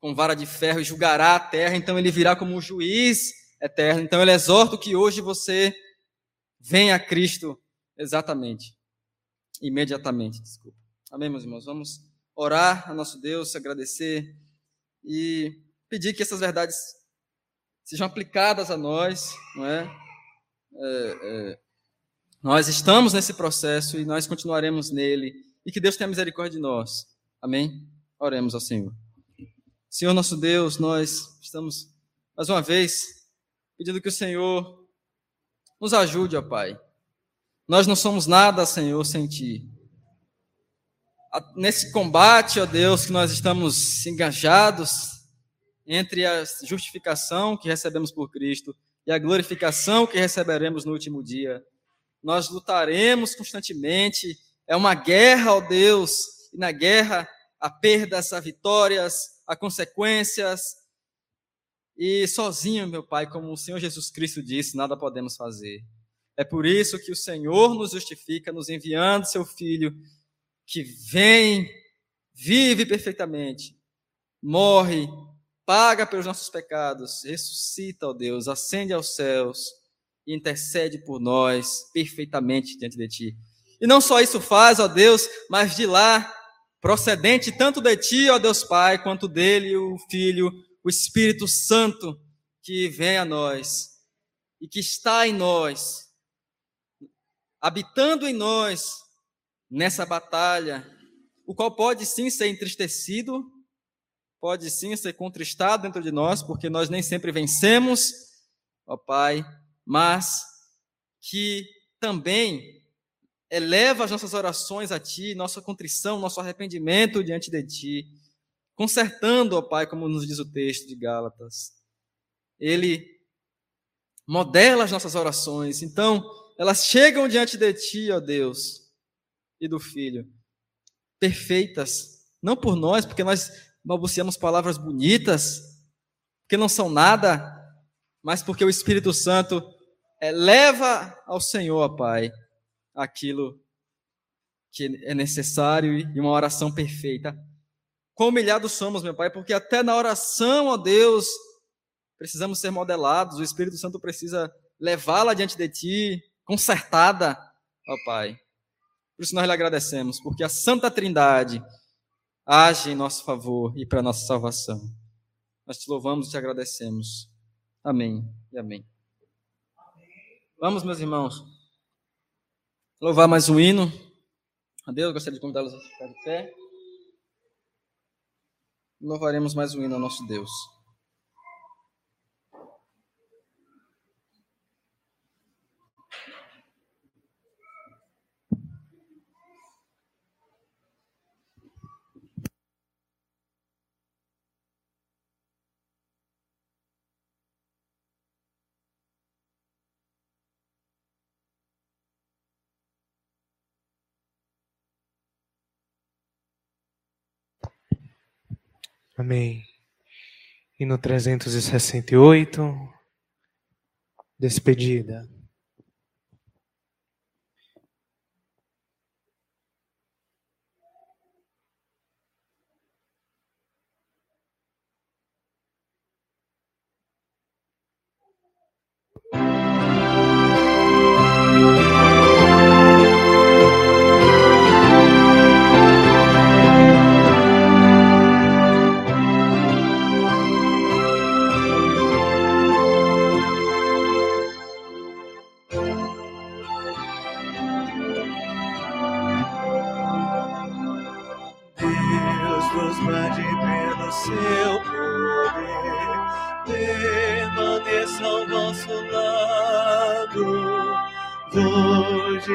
com vara de ferro e julgará a terra, então ele virá como um juiz eterno. Então ele exorta que hoje você venha a Cristo exatamente imediatamente. Desculpa. Amém, meus irmãos? Vamos orar a nosso Deus, agradecer e pedir que essas verdades sejam aplicadas a nós, não é? é, é nós estamos nesse processo e nós continuaremos nele e que Deus tenha misericórdia de nós. Amém? Oremos ao Senhor. Senhor nosso Deus, nós estamos mais uma vez pedindo que o Senhor nos ajude, ó Pai nós não somos nada, Senhor, sem Ti. Nesse combate, ó Deus, que nós estamos engajados entre a justificação que recebemos por Cristo e a glorificação que receberemos no último dia, nós lutaremos constantemente. É uma guerra, ó Deus, e na guerra há perdas, há vitórias, há consequências. E sozinho, meu Pai, como o Senhor Jesus Cristo disse, nada podemos fazer. É por isso que o Senhor nos justifica, nos enviando seu Filho, que vem, vive perfeitamente, morre, paga pelos nossos pecados, ressuscita, ó Deus, ascende aos céus e intercede por nós perfeitamente diante de Ti. E não só isso faz, ó Deus, mas de lá, procedente tanto de Ti, ó Deus Pai, quanto dele, o Filho, o Espírito Santo, que vem a nós e que está em nós, habitando em nós nessa batalha, o qual pode sim ser entristecido, pode sim ser contristado dentro de nós, porque nós nem sempre vencemos, ó Pai, mas que também eleva as nossas orações a Ti, nossa contrição, nosso arrependimento diante de Ti, consertando, ó Pai, como nos diz o texto de Gálatas. Ele modela as nossas orações, então elas chegam diante de Ti, ó Deus, e do Filho, perfeitas, não por nós, porque nós balbuciamos palavras bonitas, que não são nada, mas porque o Espírito Santo leva ao Senhor, Pai, aquilo que é necessário e uma oração perfeita. Quão humilhados somos, meu Pai, porque até na oração, ó Deus, precisamos ser modelados, o Espírito Santo precisa levá-la diante de Ti, consertada, ó Pai. Por isso nós lhe agradecemos, porque a Santa Trindade, age em nosso favor e para nossa salvação. Nós te louvamos e te agradecemos. Amém e amém. Vamos, meus irmãos, louvar mais um hino. A Deus, gostaria de convidá-los a ficar de pé. Louvaremos mais um hino ao nosso Deus. Amém. E no 368, despedida.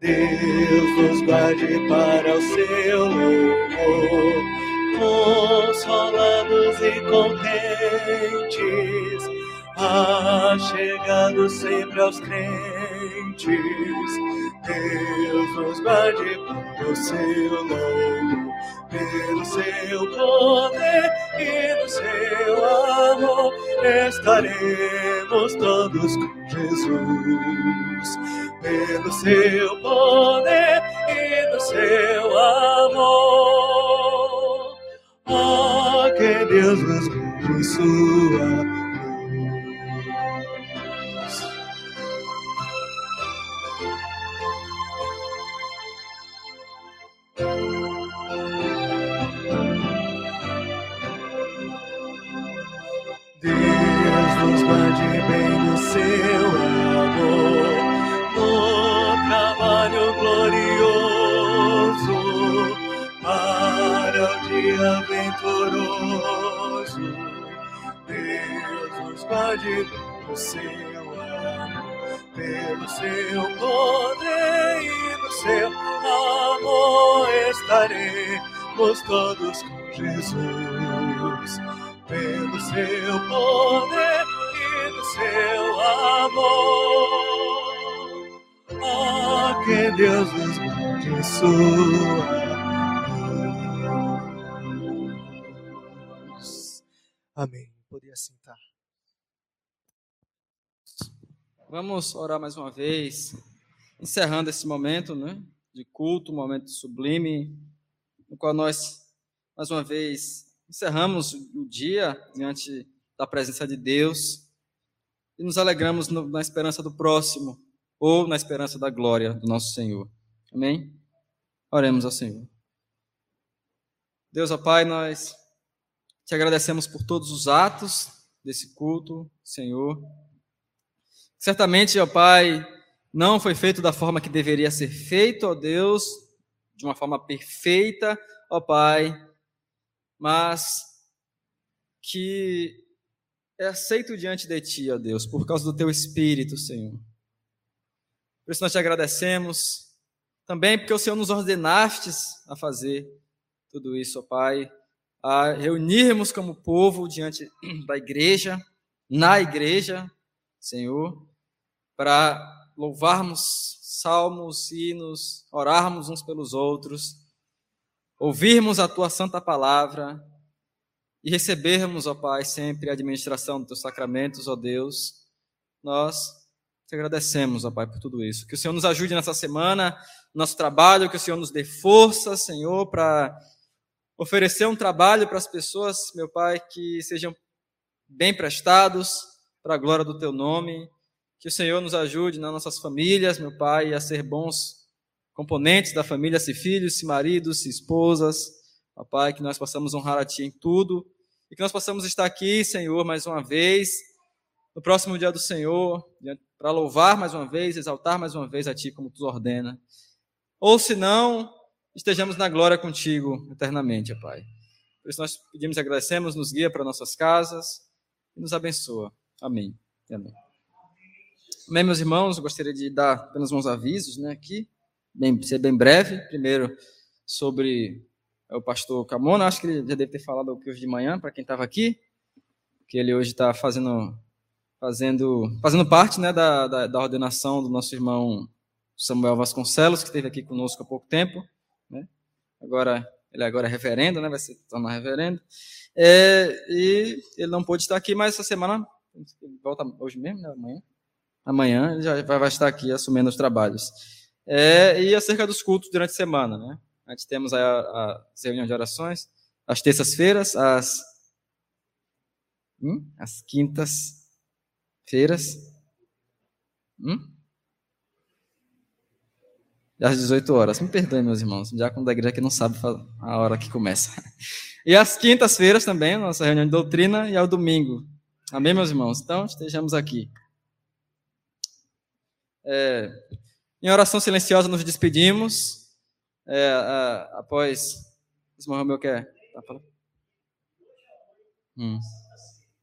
Deus nos guarde para o seu louvor, consolados e contentes, chegando sempre aos crentes Deus nos guarde pelo seu nome, pelo seu poder e no seu amor estaremos todos com Jesus. Pelo seu poder e no seu amor, oh, que Deus nos guarde sua Guarde no seu amor, pelo seu poder e no seu amor estaremos todos com Jesus. Pelo seu poder e no seu amor. Ah, que Deus nos sua Amém. Podia sentar. Vamos orar mais uma vez, encerrando esse momento né, de culto, um momento sublime, no qual nós, mais uma vez, encerramos o dia diante da presença de Deus e nos alegramos no, na esperança do próximo ou na esperança da glória do nosso Senhor. Amém? Oremos ao Senhor. Deus, ó Pai, nós te agradecemos por todos os atos desse culto, Senhor. Certamente, ó Pai, não foi feito da forma que deveria ser feito, ó Deus, de uma forma perfeita, ó Pai, mas que é aceito diante de Ti, ó Deus, por causa do Teu Espírito, Senhor. Por isso nós te agradecemos, também porque o Senhor nos ordenastes a fazer tudo isso, ó Pai, a reunirmos como povo diante da igreja, na igreja, Senhor, para louvarmos salmos, hinos, orarmos uns pelos outros, ouvirmos a tua santa palavra e recebermos, ó Pai, sempre a administração dos teus sacramentos, ó Deus. Nós te agradecemos, ó Pai, por tudo isso. Que o Senhor nos ajude nessa semana, no nosso trabalho, que o Senhor nos dê força, Senhor, para oferecer um trabalho para as pessoas, meu Pai, que sejam bem prestados para a glória do Teu nome. Que o Senhor nos ajude nas nossas famílias, meu Pai, a ser bons componentes da família, se filhos, se maridos, se esposas. Ó Pai, que nós possamos honrar a Ti em tudo e que nós possamos estar aqui, Senhor, mais uma vez, no próximo dia do Senhor, para louvar mais uma vez, exaltar mais uma vez a Ti, como Tu ordena. Ou se não, estejamos na glória contigo eternamente, Pai. Por isso nós pedimos e agradecemos, nos guia para nossas casas e nos abençoa. Amém. Amém. Amém, meus irmãos, gostaria de dar apenas uns avisos né, aqui, bem, ser bem breve. Primeiro, sobre o pastor Camona, acho que ele já deve ter falado aqui hoje de manhã, para quem estava aqui, que ele hoje está fazendo, fazendo, fazendo parte né, da, da, da ordenação do nosso irmão Samuel Vasconcelos, que esteve aqui conosco há pouco tempo né? Agora, ele agora é reverendo, né? Vai se tornar reverendo. É, e ele não pôde estar aqui, mas essa semana, volta hoje mesmo, né? Amanhã. Amanhã ele já vai, estar aqui assumindo os trabalhos. É, e acerca dos cultos durante a semana, né? A gente temos a, a reunião de orações, às terças-feiras, às, hum? às quintas-feiras. Hum? às 18 horas. Me perdoem, meus irmãos, já quando a igreja que não sabe a hora que começa. E às quintas-feiras também, nossa reunião de doutrina, e ao domingo. Amém, meus irmãos? Então, estejamos aqui. É, em oração silenciosa, nos despedimos. É, a, após. Ismael meu quer. Tá? Hum.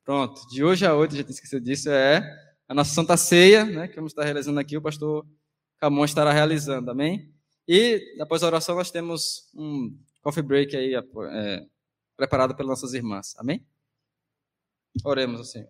Pronto, de hoje a oito, já tinha esquecido disso, é a nossa Santa Ceia, né, que vamos estar realizando aqui. O pastor Camon estará realizando, amém? E após a oração nós temos um coffee break aí é, preparado pelas nossas irmãs, amém? Oremos ao Senhor.